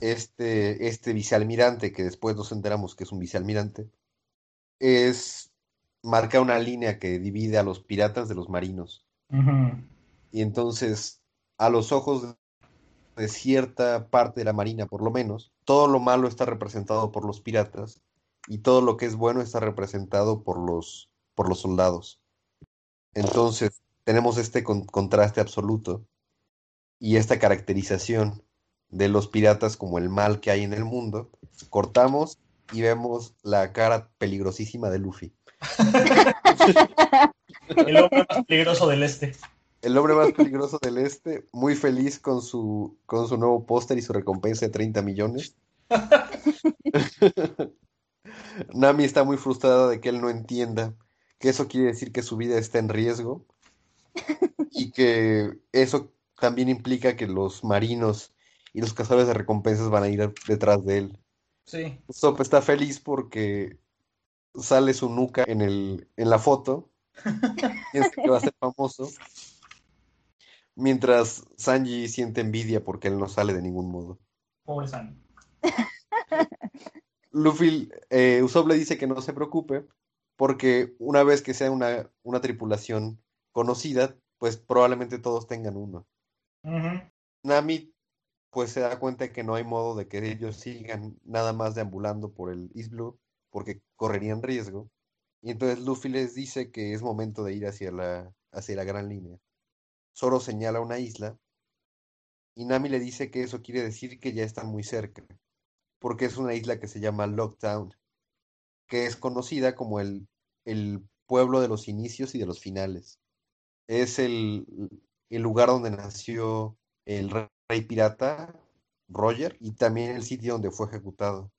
este, este vicealmirante, que después nos enteramos que es un vicealmirante, es marca una línea que divide a los piratas de los marinos. Y entonces, a los ojos de cierta parte de la marina, por lo menos, todo lo malo está representado por los piratas y todo lo que es bueno está representado por los, por los soldados. Entonces, tenemos este contraste absoluto y esta caracterización de los piratas como el mal que hay en el mundo. Cortamos y vemos la cara peligrosísima de Luffy. el hombre más peligroso del este. El hombre más peligroso del este, muy feliz con su, con su nuevo póster y su recompensa de 30 millones. Nami está muy frustrada de que él no entienda que eso quiere decir que su vida está en riesgo y que eso también implica que los marinos y los cazadores de recompensas van a ir detrás de él. Sí. Sop está feliz porque sale su nuca en, el, en la foto. Piensa que va a ser famoso. Mientras Sanji siente envidia porque él no sale de ningún modo. Pobre Sanji. Luffy, eh, Usopp le dice que no se preocupe porque una vez que sea una, una tripulación conocida, pues probablemente todos tengan uno. Nami pues se da cuenta de que no hay modo de que ellos sigan nada más deambulando por el East Blue porque correrían riesgo. Y entonces Luffy les dice que es momento de ir hacia la, hacia la gran línea. Zoro señala una isla y Nami le dice que eso quiere decir que ya están muy cerca, porque es una isla que se llama Lockdown, que es conocida como el, el pueblo de los inicios y de los finales. Es el, el lugar donde nació el rey pirata, Roger, y también el sitio donde fue ejecutado.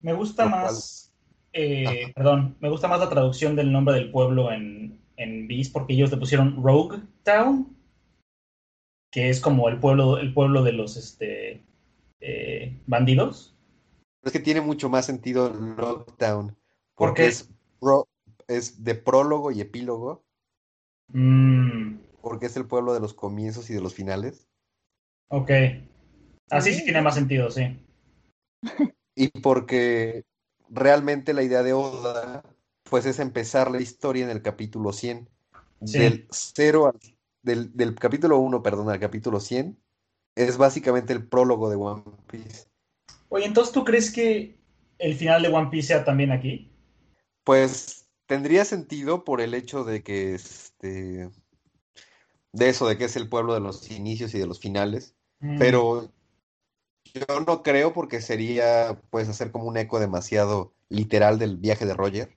Me gusta más, eh, perdón, me gusta más la traducción del nombre del pueblo en, en Beast porque ellos le pusieron Rogue Town, que es como el pueblo, el pueblo de los este, eh, bandidos. Es que tiene mucho más sentido Lockdown, porque es, es de prólogo y epílogo. Mm porque es el pueblo de los comienzos y de los finales. Ok. Así sí tiene más sentido, sí. Y porque realmente la idea de Oda, pues es empezar la historia en el capítulo 100. Del 0 al, del, del capítulo 1, perdón, al capítulo 100, es básicamente el prólogo de One Piece. Oye, entonces tú crees que el final de One Piece sea también aquí? Pues tendría sentido por el hecho de que este de eso, de que es el pueblo de los inicios y de los finales, mm. pero yo no creo porque sería pues hacer como un eco demasiado literal del viaje de Roger.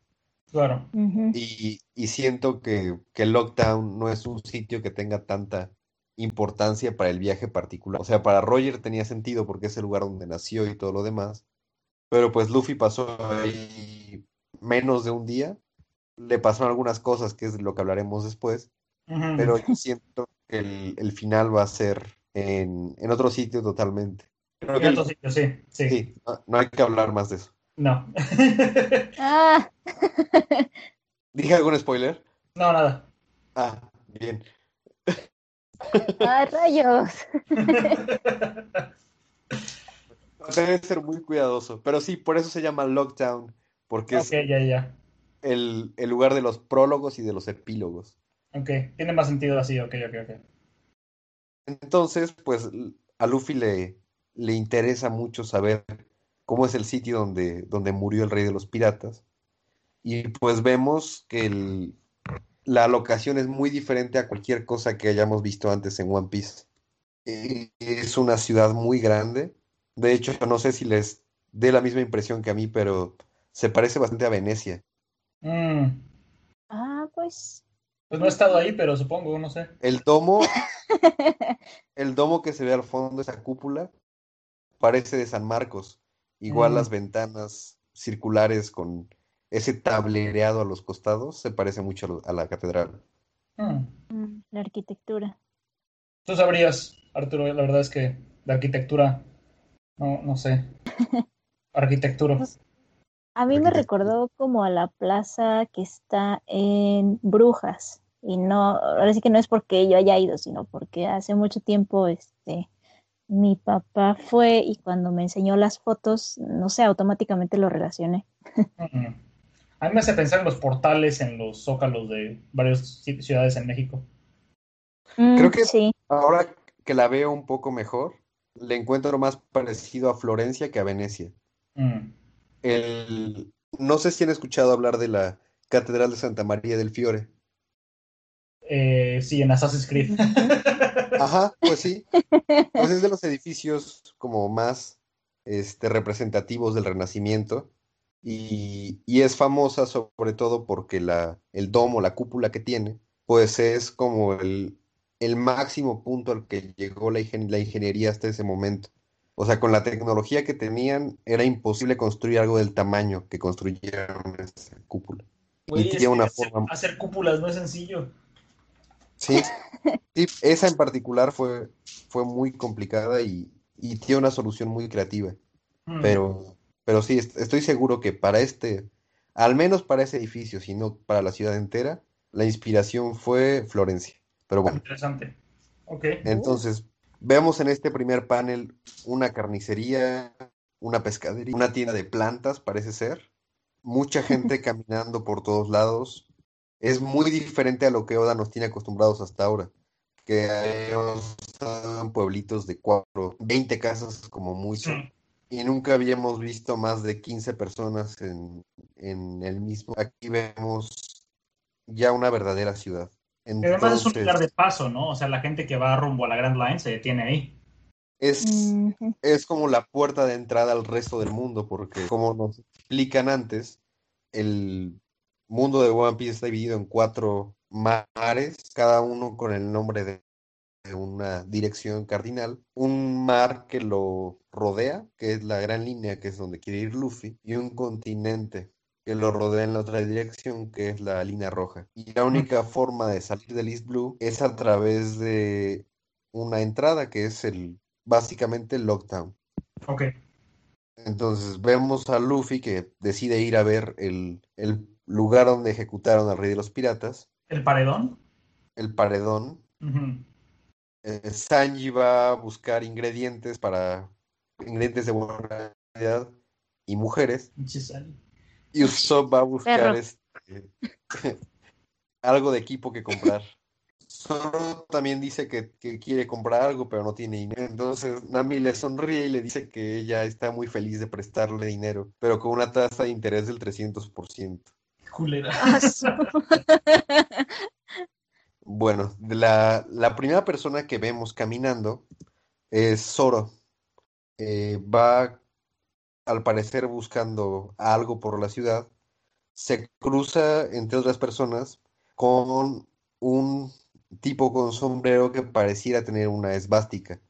Claro. y, y, siento que, que Lockdown no es un sitio que tenga tanta importancia para el viaje particular. O sea, para Roger tenía sentido porque es el lugar donde nació y todo lo demás. Pero pues Luffy pasó ahí menos de un día. Le pasaron algunas cosas, que es lo que hablaremos después. Pero yo siento que el, final va a ser en, otro sitio totalmente. en otro sitio, sí. Sí, no, hay que hablar más de eso. No. ah. ¿Dije algún spoiler? No, nada. Ah, bien. ¡Ah, rayos! Debe ser muy cuidadoso. Pero sí, por eso se llama Lockdown. Porque es ya, ya. El, el, lugar de los prólogos y de los epílogos. Ok, tiene más sentido así, ok, ok, ok. Entonces, pues a Luffy le, le interesa mucho saber cómo es el sitio donde, donde murió el rey de los piratas. Y pues vemos que el, la locación es muy diferente a cualquier cosa que hayamos visto antes en One Piece. Eh, es una ciudad muy grande. De hecho, no sé si les dé la misma impresión que a mí, pero se parece bastante a Venecia. Mm. Ah, pues pues no he estado ahí, pero supongo, no sé. El domo, el domo que se ve al fondo, esa cúpula, parece de San Marcos. Igual las ventanas circulares con ese tablereado a los costados se parece mucho a la catedral. Mm. Mm, la arquitectura. Tú sabrías, Arturo, la verdad es que la arquitectura, no, no sé. Arquitectura. Pues, a mí me recordó como a la plaza que está en Brujas. Y no, ahora sí que no es porque yo haya ido, sino porque hace mucho tiempo este, Mi papá fue y cuando me enseñó las fotos, no sé, automáticamente lo relacioné. A mí me hace pensar en los portales, en los zócalos de varias ciudades en México. Mm, Creo que sí. ahora que la veo un poco mejor, le encuentro más parecido a Florencia que a Venecia. Mm. El, no sé si han escuchado hablar de la Catedral de Santa María del Fiore. Eh, sí, en Assassin's Creed. Ajá, pues sí. Pues es de los edificios como más este, representativos del Renacimiento y, y es famosa sobre todo porque la, el domo, la cúpula que tiene, pues es como el, el máximo punto al que llegó la, ingen- la ingeniería hasta ese momento. O sea, con la tecnología que tenían, era imposible construir algo del tamaño que construyeron esa cúpula. Y que una hacer, forma- hacer cúpulas no es sencillo. Sí, sí, esa en particular fue, fue muy complicada y, y tiene una solución muy creativa. Mm. Pero, pero sí, est- estoy seguro que para este, al menos para ese edificio, si no para la ciudad entera, la inspiración fue Florencia. Pero bueno, Interesante. Ok. entonces vemos en este primer panel una carnicería, una pescadería, una tienda de plantas, parece ser, mucha gente caminando por todos lados. Es muy diferente a lo que Oda nos tiene acostumbrados hasta ahora, que hemos estado en pueblitos de cuatro, 20 casas como mucho. Y nunca habíamos visto más de 15 personas en, en el mismo. Aquí vemos ya una verdadera ciudad. Además es un lugar de paso, ¿no? O sea, la gente que va rumbo a la Grand Line se detiene ahí. es, es como la puerta de entrada al resto del mundo, porque como nos explican antes, el mundo de One Piece está dividido en cuatro mares, cada uno con el nombre de de una dirección cardinal, un mar que lo rodea, que es la gran línea, que es donde quiere ir Luffy, y un continente que lo rodea en la otra dirección, que es la línea roja. Y la única forma de salir del East Blue es a través de una entrada, que es el básicamente el Lockdown. Ok. Entonces vemos a Luffy que decide ir a ver el, el lugar donde ejecutaron al rey de los piratas, ¿El paredón? el paredón, eh, Sanji va a buscar ingredientes para ingredientes de buena calidad y mujeres. Sally. Y Usopp va a buscar este, algo de equipo que comprar. Zoro también dice que, que quiere comprar algo, pero no tiene dinero. Entonces Nami le sonríe y le dice que ella está muy feliz de prestarle dinero, pero con una tasa de interés del 300%. Culera. Ah, Bueno, la, la primera persona que vemos caminando es Zoro. Eh, va, al parecer, buscando algo por la ciudad. Se cruza, entre otras personas, con un tipo con sombrero que pareciera tener una esvástica.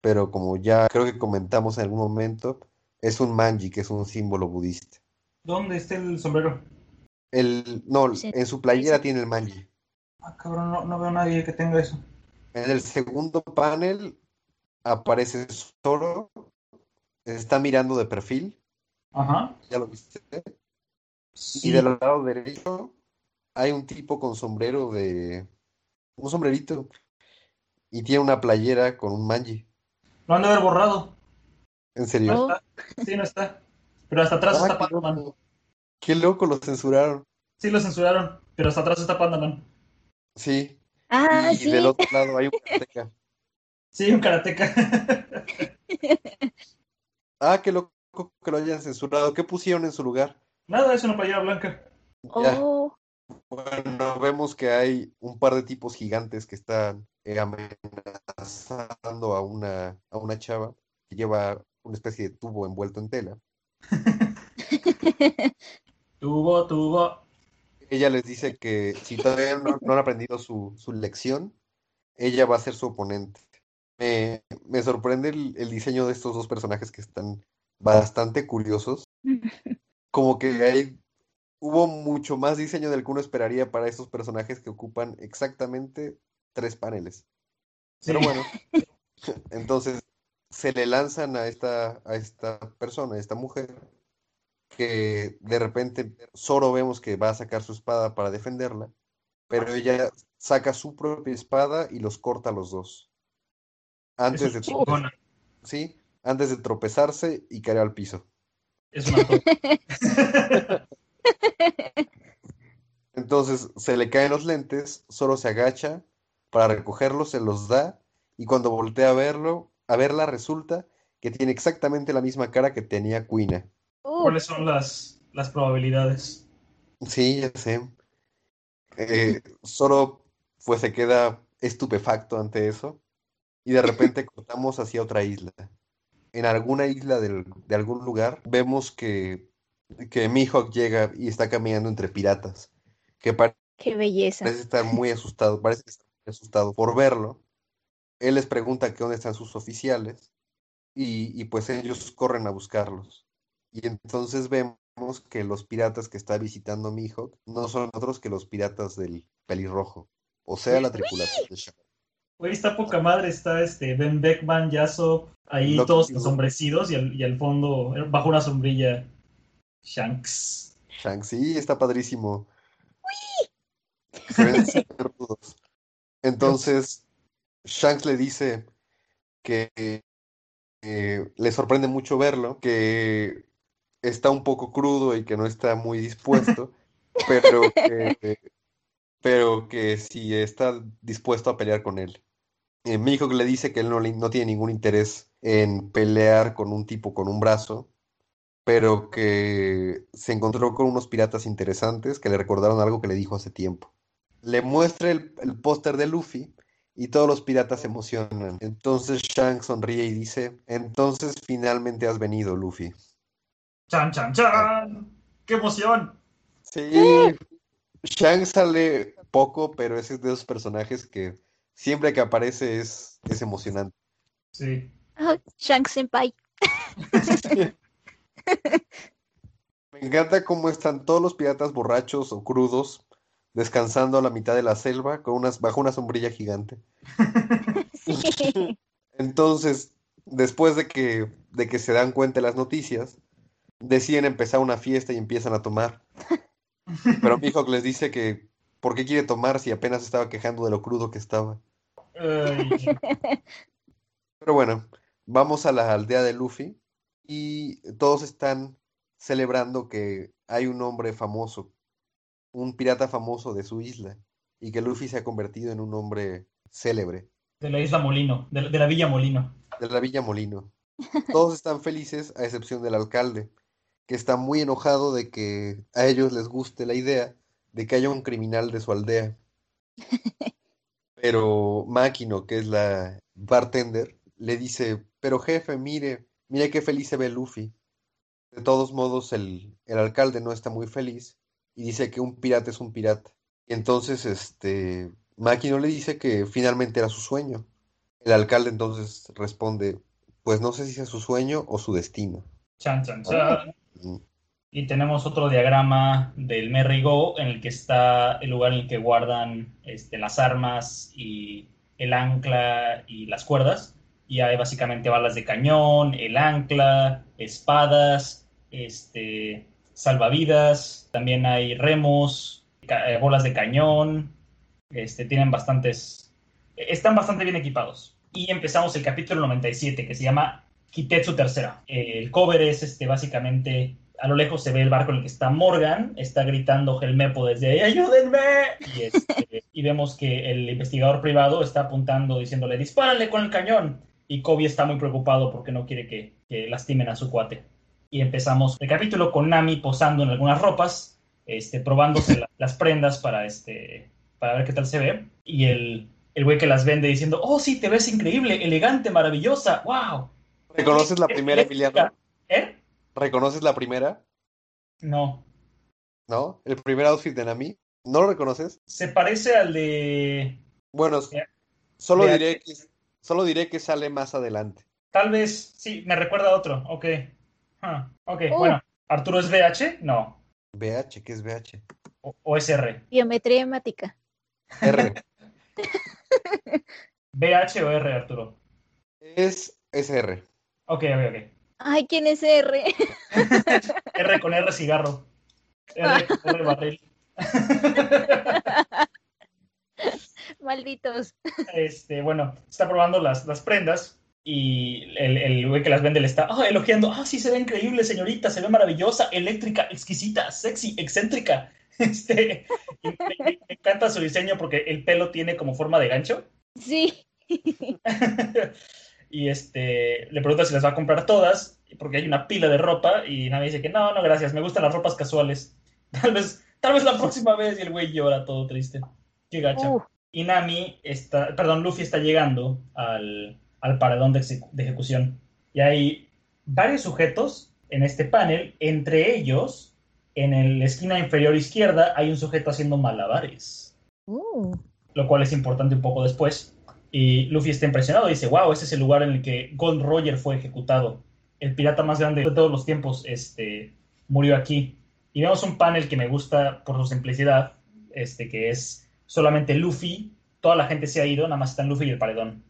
Pero como ya creo que comentamos en algún momento, es un manji, que es un símbolo budista. ¿Dónde está el sombrero? El, no, en su playera tiene el manji. Ah, cabrón, no, no veo a nadie que tenga eso. En el segundo panel aparece Zoro, está mirando de perfil, Ajá. ya lo viste, Sí. y del lado derecho hay un tipo con sombrero de, un sombrerito, y tiene una playera con un manji. Lo han de haber borrado. ¿En serio? Oh. Sí, no está. Pero hasta atrás Ah, está Pandaman. loco. Qué loco, lo censuraron. Sí, lo censuraron, pero hasta atrás está Pandaman. Sí, Ah, y sí. del otro lado hay un karateka. Sí, un karateca. Ah, qué loco que lo hayan censurado. ¿Qué pusieron en su lugar? Nada, es una playera blanca. Ya. Oh, Bueno, vemos que hay un par de tipos gigantes que están eh, amenazando a una, a una chava que lleva una especie de tubo envuelto en tela. Tuvo, tuvo. Ella les dice que si todavía no, no han aprendido su, su lección, ella va a ser su oponente. Me, me sorprende el, el diseño de estos dos personajes que están bastante curiosos. Como que hay, hubo mucho más diseño del que uno esperaría para estos personajes que ocupan exactamente tres paneles. Sí. Pero bueno, entonces se le lanzan a esta, a esta persona, a esta mujer, que de repente Zoro vemos que va a sacar su espada para defenderla, pero ella saca su propia espada y los corta a los dos. Antes de chingona. sí, antes de tropezarse y caer al piso. Es una. Entonces se le caen los lentes, solo se agacha para recogerlos, se los da y cuando voltea a verlo, a verla resulta que tiene exactamente la misma cara que tenía Quina. ¿Cuáles son las, las probabilidades? Sí, ya sé. Eh, solo pues se queda estupefacto ante eso y de repente cortamos hacia otra isla. En alguna isla del- de algún lugar vemos que, que Mihawk llega y está caminando entre piratas, que parece qué belleza. estar muy asustado, parece está muy asustado por verlo. Él les pregunta que dónde están sus oficiales y, y pues ellos corren a buscarlos. Y entonces vemos que los piratas que está visitando Mihawk no son otros que los piratas del pelirrojo, o sea, la tripulación de Shanks. Güey, está poca madre, está este Ben Beckman, Yasop, ahí Lo- todos ensombrecidos y al, y al fondo, bajo una sombrilla, Shanks. Shanks, sí, está padrísimo. Entonces, Shanks le dice que eh, le sorprende mucho verlo, que está un poco crudo y que no está muy dispuesto, pero que, pero que sí está dispuesto a pelear con él. Eh, Mihawk le dice que él no, le- no tiene ningún interés en pelear con un tipo con un brazo, pero que se encontró con unos piratas interesantes que le recordaron algo que le dijo hace tiempo. Le muestra el, el póster de Luffy y todos los piratas se emocionan. Entonces Shanks sonríe y dice, entonces finalmente has venido, Luffy. ¡Chan, chan, chan! ¡Qué emoción! Sí, Shanks sale poco, pero ese es de esos personajes que siempre que aparece es, es emocionante. Sí. Ah, Shanks Senpai. Me encanta cómo están todos los piratas borrachos o crudos descansando a la mitad de la selva con unas, bajo una sombrilla gigante. Sí. Entonces, después de que, de que se dan cuenta de las noticias, deciden empezar una fiesta y empiezan a tomar. Pero Mihawk les dice que ¿por qué quiere tomar si apenas estaba quejando de lo crudo que estaba? Pero bueno, vamos a la aldea de Luffy y todos están celebrando que hay un hombre famoso, un pirata famoso de su isla, y que Luffy se ha convertido en un hombre célebre de la isla Molino, de, la- de la Villa Molino. de la Villa Molino. Todos están felices a excepción del alcalde, que está muy enojado de que a ellos les guste la idea de que haya un criminal de su aldea. Pero Máquino, que es la bartender, le dice, pero jefe, mire, mire qué feliz se ve Luffy. De todos modos, el, el alcalde no está muy feliz y dice que un pirata es un pirata. Y entonces, este, Máquino le dice que finalmente era su sueño. El alcalde entonces responde, pues no sé si sea su sueño o su destino. Chan, chan, chan. Y tenemos otro diagrama del Merry Go en el que está el lugar en el que guardan este, las armas y el ancla y las cuerdas. Y hay básicamente balas de cañón, el ancla, espadas, este, salvavidas, también hay remos, eh, bolas de cañón, este, tienen bastantes, están bastante bien equipados. Y empezamos el capítulo 97 que se llama Kitetsu Tercera. El cover es este, básicamente, a lo lejos se ve el barco en el que está Morgan, está gritando Helmepo desde ahí, ¡ayúdenme! Y, este, y vemos que el investigador privado está apuntando diciéndole, dispárale con el cañón. Y Kobe está muy preocupado porque no quiere que, que lastimen a su cuate. Y empezamos el capítulo con Nami posando en algunas ropas, este, probándose la- las prendas para, este, para ver qué tal se ve. Y el, el güey que las vende diciendo, oh sí, te ves increíble, elegante, maravillosa, wow. ¿Reconoces la primera, Emiliano? ¿Eh? ¿Reconoces la primera? No. ¿No? El primer outfit de Nami. ¿No lo reconoces? Se parece al de... Bueno, solo diré que, solo diré que sale más adelante. Tal vez, sí, me recuerda a otro. Ok. Ah, ok, Oh. bueno. ¿Arturo es VH? No. BH, ¿qué es BH? O, o es R. Biometría hemática. R. ¿VH o R, Arturo? es SR. Ok, ok, ok. Ay, ¿quién es R? R con R cigarro. R con R barril. Malditos. Este, bueno, está probando las, las prendas Y el, el güey que las vende le está ah, elogiando. Ah, sí, se ve increíble, señorita, se ve maravillosa, eléctrica, exquisita, sexy, excéntrica. Este, me, me encanta su diseño porque el pelo tiene como forma de gancho. Sí. Y este, le pregunta si las va a comprar todas, porque hay una pila de ropa, y nadie dice que no, no, gracias, me gustan las ropas casuales. Tal vez, tal vez la próxima vez, y el güey llora todo triste. Qué gacha. Uh, Y Nami está, perdón, Luffy está llegando al, al paredón de, exe- de ejecución. Y hay varios sujetos en este panel, entre ellos, en la esquina inferior izquierda, hay un sujeto haciendo malabares uh. lo cual es importante un poco después. Y Luffy está impresionado, dice, wow, ese es el lugar en el que Gold Roger fue ejecutado. El pirata más grande de todos los tiempos este, murió aquí. Y vemos un panel que me gusta por su simplicidad, este, que es solamente Luffy, toda la gente se ha ido, nada más están Luffy y el paredón.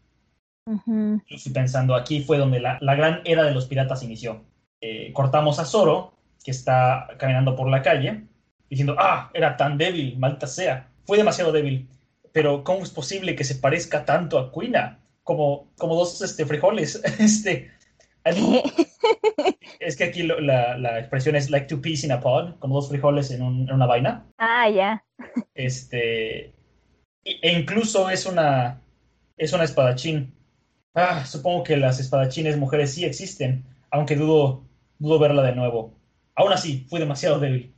Ujú. Luffy pensando, aquí fue donde la, la gran era de los piratas inició. Eh, cortamos a Zoro, que está caminando por la calle, diciendo, ah, era tan débil, maldita sea, fue demasiado débil. Pero ¿cómo es posible que se parezca tanto a Kuina? Como, como dos este, frijoles. este, es que aquí lo- la, la expresión es like two peas in a pod, como dos frijoles en, un- en una vaina. Ah, ya. Este, e incluso es una, es una espadachín. Ah, supongo que las espadachines mujeres sí existen, aunque dudo, dudo verla de nuevo. Aún así, fui demasiado débil.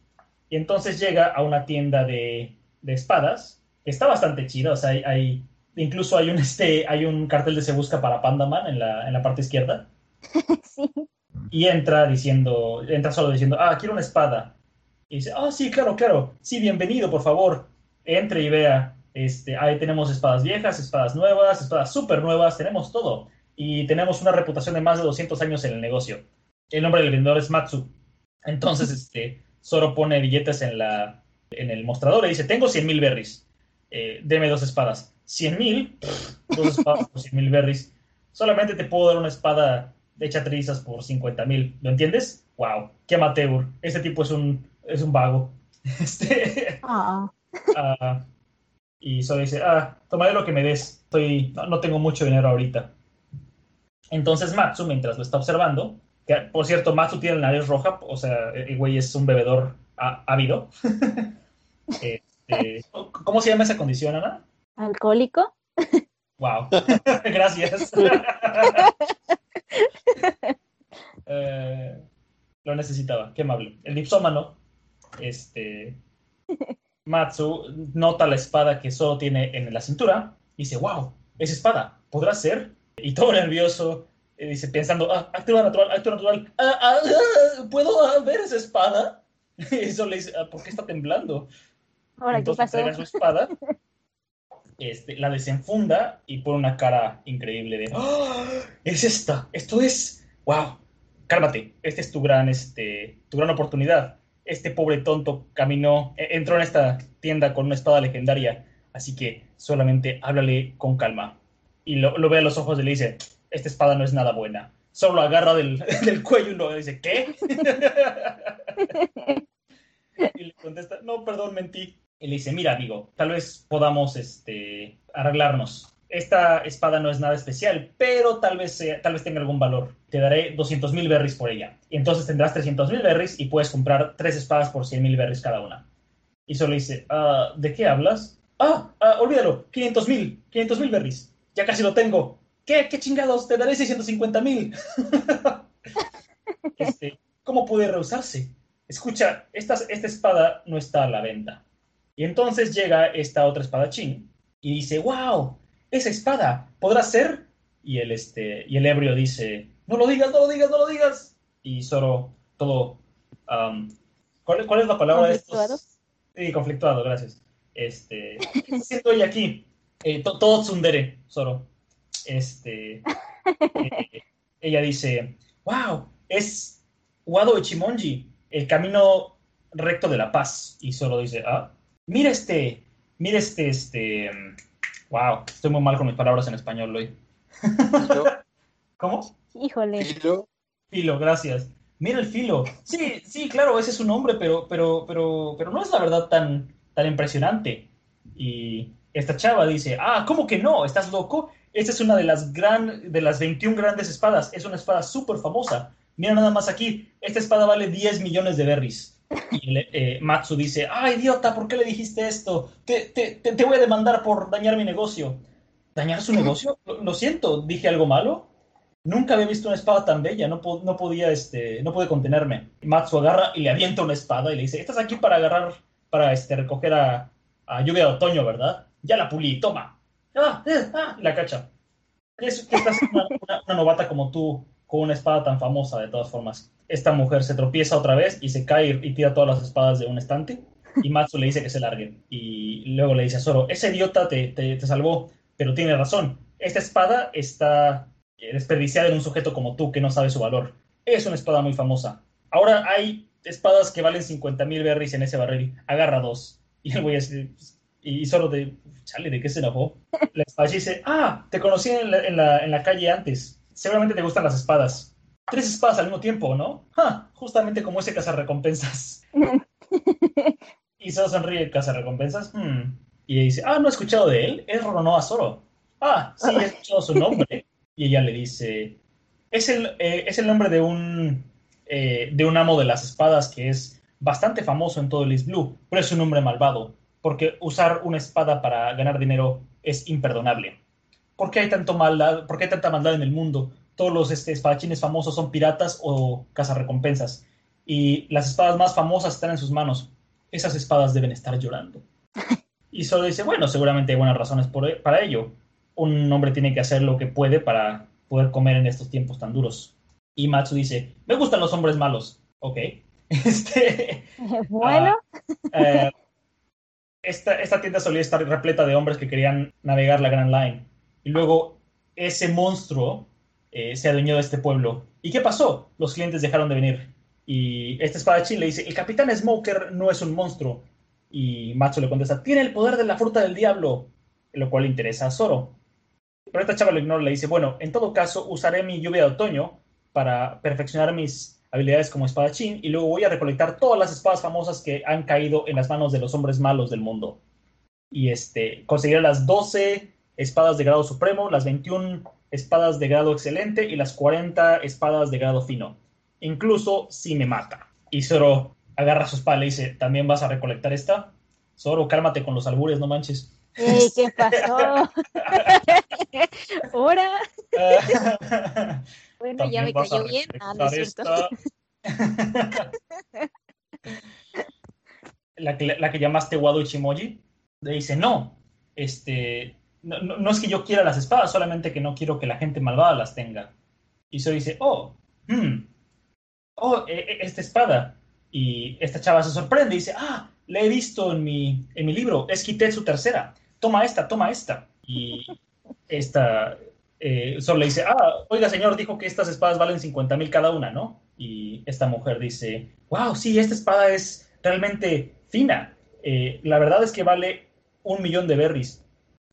Y entonces llega a una tienda de, de espadas, está bastante chida, o sea, hay, hay- incluso hay un, este, hay un cartel de Se Busca para Pandaman en la, en la parte izquierda Sí. y entra diciendo, entra solo diciendo, ah, quiero una espada. Y dice, ah, sí, claro, claro, sí, bienvenido, por favor. Entre y vea, este, ahí tenemos espadas viejas, espadas nuevas, espadas súper nuevas, tenemos todo. Y tenemos una reputación de más de 200 años en el negocio. El nombre del vendedor es Matsu. Entonces, este, Zoro pone billetes en, la, en el mostrador y dice, tengo 100 mil berries, eh, deme dos espadas. 100 mil, dos espadas por 100 mil berries. Solamente te puedo dar una espada hecha trizas por 50 mil. ¿Lo entiendes? ¡Wow! ¡Qué amateur! Este tipo es un, es un vago. Este, Ah, ah, y solo dice, ah, tomaré lo que me des. Estoy, no, no tengo mucho dinero ahorita. Entonces Matsu, mientras lo está observando, que por cierto, Matsu tiene la nariz roja, o sea, el güey es un bebedor ávido. Este, ¿Cómo se llama esa condición, Ana? ¿Alcohólico? Wow. Gracias. Eh, lo necesitaba, qué amable. El dipsómano, este, Matsu, nota la espada que solo tiene en la cintura y dice, wow, esa espada, ¿podrá ser? Y todo nervioso, eh, dice, pensando, ah, actúa natural, actúa natural, ah, ah, ah, ¿puedo ver esa espada? Y eso le dice, ¿por qué está temblando? Ahora, ¿qué Entonces pasó? saca su espada, este, la desenfunda y pone una cara increíble de ¡Ah! ¡Es esta! ¡Esto es! ¡Wow! Cálmate, esta es tu gran, este, tu gran oportunidad. Este pobre tonto caminó, e- entró en esta tienda con una espada legendaria, así que solamente háblale con calma. Y lo, lo ve a los ojos y le dice, esta espada no es nada buena. Solo lo agarra del, del cuello y lo dice, ¿qué? Y le contesta, no, perdón, mentí. Y le dice, mira, amigo, tal vez podamos este, arreglarnos. Esta espada no es nada especial, pero tal vez, tal vez tenga algún valor. Te daré 200 mil berries por ella. Y entonces tendrás 300 mil berries y puedes comprar tres espadas por 100 mil berries cada una. Y solo dice, "Ah, ¿de qué hablas? Ah, ah, olvídalo, 500 mil, 500 mil berries. Ya casi lo tengo. ¿Qué? ¿Qué chingados? Te daré 650 mil. este, ¿Cómo puede rehusarse? Escucha, esta, esta espada no está a la venta. Y entonces llega esta otra espadachín y dice, wow, esa espada, ¿podrá ser? Y el, este, y el ebrio dice, no lo digas, no lo digas, no lo digas. Y Zoro, todo... um, ¿cuál, cuál es la palabra de estos? Sí, conflictuado, gracias. Este, ¿Qué está haciendo ella aquí? Eh, to- todo tsundere, Zoro. Este, eh, ella dice, wow, es Wado Ichimonji, el camino recto de la paz. Y Zoro dice, ah, mira este, mira este, este, wow, estoy muy mal con mis palabras en español hoy. Filo, ¿Cómo? Híjole. filo, Filo, gracias. Mira el filo. Sí, sí, claro, ese es su nombre, pero, pero, pero, pero no es la verdad tan, tan impresionante. Y esta chava dice, ah, ¿cómo que no? ¿Estás loco? esta es una de las, gran, de las 21 grandes espadas. Es una espada súper famosa. Mira nada más aquí. Esta espada vale 10 millones de berries. Y eh, Matsu dice, ah, idiota, ¿por qué le dijiste esto? Te, te, te, voy a demandar por dañar mi negocio. ¿Dañar su negocio? Lo, siento, dije algo malo. Nunca había visto una espada tan bella, no, no podía, este, no pude contenerme. Matsu agarra y le avienta una espada y le dice, estás aquí para agarrar, para este, recoger a, a lluvia de otoño, ¿verdad? Ya la pulí, toma. Ah, eh, ah, la cacha. ¿Qué, es, estás una, una novata como tú con una espada tan famosa, de todas formas? esta mujer se tropieza otra vez y se cae y tira todas las espadas de un estante. Y Matsu le dice que se largue. Y luego le dice a Zoro, ese idiota te, te, salvó, pero tiene razón. Esta espada está desperdiciada en un sujeto como tú que no sabe su valor. Es una espada muy famosa. Ahora hay espadas que valen 50 mil berries en ese barril. Agarra dos. Y el güey y Zoro de, chale, ¿de qué se enojó? La espada dice, ah, te conocí en la, en la calle antes. Seguramente te gustan las espadas tres espadas al mismo tiempo, ¿no? justamente como ese cazarrecompensas. y Zoro sonríe, cazarrecompensas. Hmm. Y dice, ah, no he escuchado de él, es Ronoa Zoro. Ah, sí, he escuchado su nombre. Y ella le dice, es el, eh, es el nombre de un, eh, de un amo de las espadas que es bastante famoso en todo el East Blue, pero es un hombre malvado, porque usar una espada para ganar dinero es imperdonable. ¿Por qué hay, tanto maldad, ¿Por qué hay tanta maldad en el mundo? todos los este, espadachines famosos son piratas o cazarrecompensas. Y las espadas más famosas están en sus manos. Esas espadas deben estar llorando. Y solo dice, bueno, seguramente hay buenas razones por, para ello. Un hombre tiene que hacer lo que puede para poder comer en estos tiempos tan duros. Y Matsu dice, me gustan los hombres malos. Ok. Este, bueno. Ah, eh, esta, esta tienda solía estar repleta de hombres que querían navegar la Grand Line. Y luego ese monstruo eh, se adueñó de este pueblo. ¿Y qué pasó? Los clientes dejaron de venir. Y este espadachín le dice, el capitán Smoker no es un monstruo. Y Macho le contesta, tiene el poder de la fruta del diablo, lo cual interesa a Zoro. Pero esta chava lo ignora le dice, bueno, en todo caso usaré mi lluvia de otoño para perfeccionar mis habilidades como espadachín y luego voy a recolectar todas las espadas famosas que han caído en las manos de los hombres malos del mundo. Y este, conseguiré las 12 espadas de grado supremo, las 21 espadas de grado excelente y las 40 espadas de grado fino. Incluso si me mata. Y Zoro agarra su espada y le dice, ¿también vas a recolectar esta? Zoro, cálmate con los albures, no manches. ¿Qué pasó? ¿Ahora? bueno, ya me cayó bien. Ah, no es cierto. la, que, la que llamaste Wado Ichimoji le dice, no, este, no, es que yo quiera las espadas, solamente que no quiero que la gente malvada las tenga. Y Zoro dice, oh, hmm, oh, e, e, esta espada. Y esta chava se sorprende y dice, ah, la he visto en mi, libro, es Kitetsu tercera, toma esta, toma esta. Y esta, eh, le dice, ah, oiga señor, dijo que estas espadas valen 50 mil cada una, ¿no? Y esta mujer dice, wow, sí, esta espada es realmente fina. Eh, la verdad es que vale un millón de berries.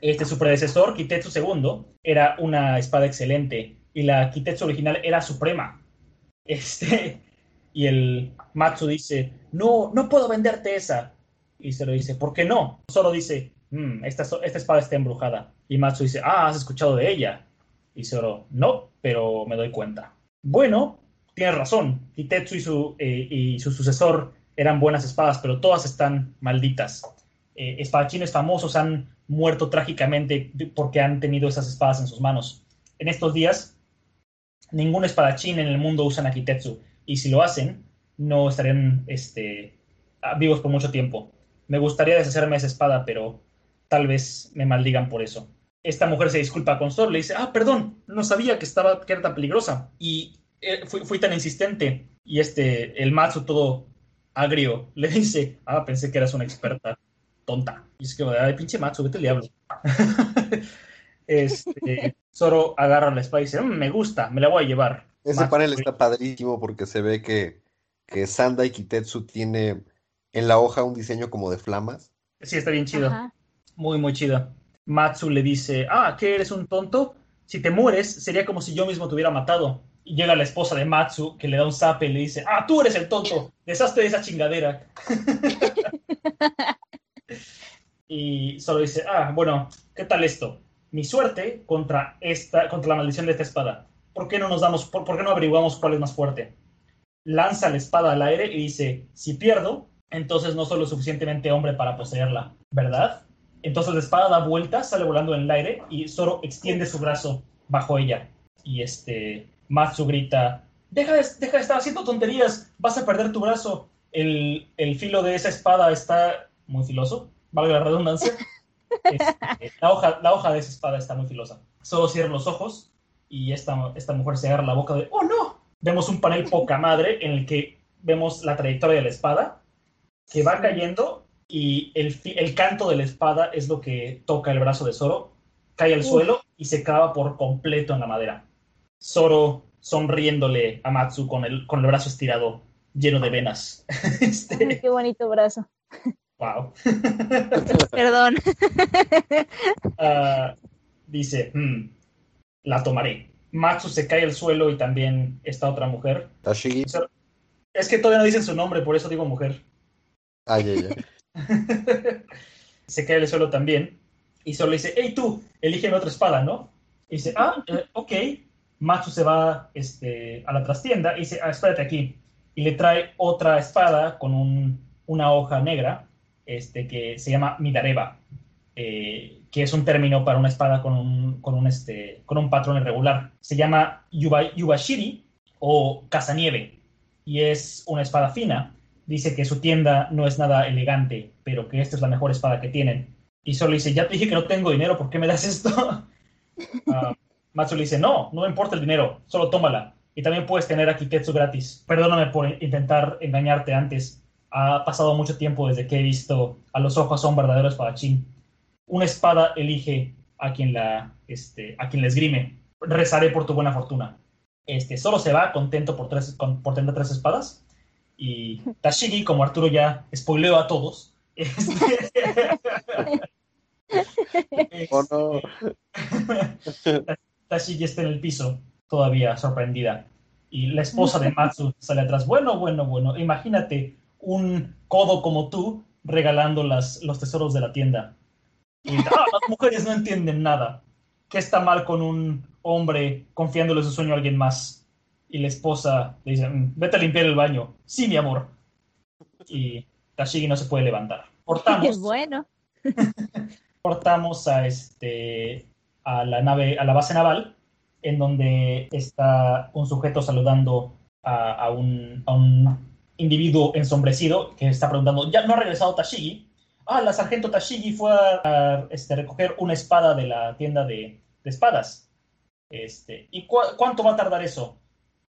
Este, su predecesor, Kitetsu II, era una espada excelente y la Kitetsu original era suprema. Este, y el Matsu dice, no, no puedo venderte esa. Y se lo dice, ¿por qué no? Solo dice, mm, esta, esta espada está embrujada. Y Matsu dice, ah, ¿has escuchado de ella? Y Zoro, no, pero me doy cuenta. Bueno, tienes razón. Kitetsu y su, eh, y su sucesor eran buenas espadas, pero todas están malditas. Eh, espadachines famosos han muerto trágicamente porque han tenido esas espadas en sus manos. En estos días, ningún espadachín en el mundo usa Nakitetsu, y si lo hacen, no estarían este, vivos por mucho tiempo. Me gustaría deshacerme de esa espada, pero tal vez me maldigan por eso. Esta mujer se disculpa con Zoro, le dice, ah, perdón, no sabía que, estaba, que era tan peligrosa, y eh, fui, tan insistente. Y este, el Matsu todo agrio, le dice, ah, pensé que eras una experta tonta. Y es que, ay, pinche macho, vete el diablo. este, Zoro agarra la espada y dice, mm, me gusta, me la voy a llevar. Ese panel está padrísimo porque se ve que, que Sanda y Kitetsu tiene en la hoja un diseño como de flamas. Sí, está bien chido. Muy, muy chido. Matsu le dice, ah, ¿qué eres un tonto? Si te mueres, sería como si yo mismo te hubiera matado. Y llega la esposa de Matsu, que le da un zape y le dice, ah, tú eres el tonto, deshazte de esa chingadera. y solo dice, ah, bueno, ¿qué tal esto? mi suerte contra, esta, contra la maldición de esta espada. ¿Por qué no nos damos, por, por qué no averiguamos cuál es más fuerte? Lanza la espada al aire y dice, si pierdo, entonces no soy lo suficientemente hombre para poseerla, ¿verdad? Entonces la espada da vueltas, sale volando en el aire y Zoro extiende su brazo bajo ella. Y este, Matsu grita, deja de, deja de estar haciendo tonterías, vas a perder tu brazo. El, el filo de esa espada está muy filoso, valga la redundancia. Este, la, hoja, la hoja de esa espada está muy filosa. Solo cierra los ojos y esta, esta mujer se agarra la boca de, ¡oh no! Vemos un panel poca madre en el que vemos la trayectoria de la espada que va cayendo y el, el canto de la espada es lo que toca el brazo de Zoro, cae al suelo y se clava por completo en la madera. Zoro sonriéndole a Matsu con el, con el brazo estirado, lleno de venas. este... qué bonito brazo. Wow. Perdón. Uh, dice, hmm, la tomaré. Matsu se cae al suelo y también esta otra mujer. Tashigi. Es que todavía no dicen su nombre, por eso digo mujer. Ay, ay, ay. se cae al suelo también. Y solo dice, hey tú, elígeme otra espada, ¿no? Y dice, ah, eh, ok. Matsu se va este, a la trastienda y dice, ah, espérate aquí. Y le trae otra espada con un, una hoja negra este, que se llama Midareba, eh, que es un término para una espada con un, con un, este, con un patrón irregular. Se llama Yuba, Yubashiri o Casanieve y es una espada fina. Dice que su tienda no es nada elegante, pero que esta es la mejor espada que tienen. Y solo dice, ya te dije que no tengo dinero, ¿por qué me das esto? uh, Matsu le dice, no, no me importa el dinero, solo tómala. Y también puedes tener aquí Tetsu gratis. Perdóname por intentar engañarte antes. Ha pasado mucho tiempo desde que he visto a los ojos a un verdadero espadachín. Una espada elige a quien la, este, a quien la esgrime. Rezaré por tu buena fortuna. Este, solo se va contento por, tres, con, por tener tres espadas. Y Tashigi, como Arturo ya spoileó a todos, este, Oh, no. Tashigi está en el piso, todavía sorprendida. Y la esposa de Matsu sale atrás. Bueno, bueno, bueno. Imagínate un codo como tú regalando las, los tesoros de la tienda. Y ah, las mujeres no entienden nada. ¿Qué está mal con un hombre confiándole su sueño a alguien más? Y la esposa le dice, "Mm, vete a limpiar el baño. Sí, mi amor. Y Tashigi no se puede levantar. Cortamos. Bueno. cortamos a este a la nave, a la base naval, en donde está un sujeto saludando a, a un, a un individuo ensombrecido que está preguntando, ¿ya no ha regresado Tashigi? Ah, la sargento Tashigi fue a, a, este, recoger una espada de la tienda de, de espadas. Este, ¿Y cu cuánto va a tardar eso?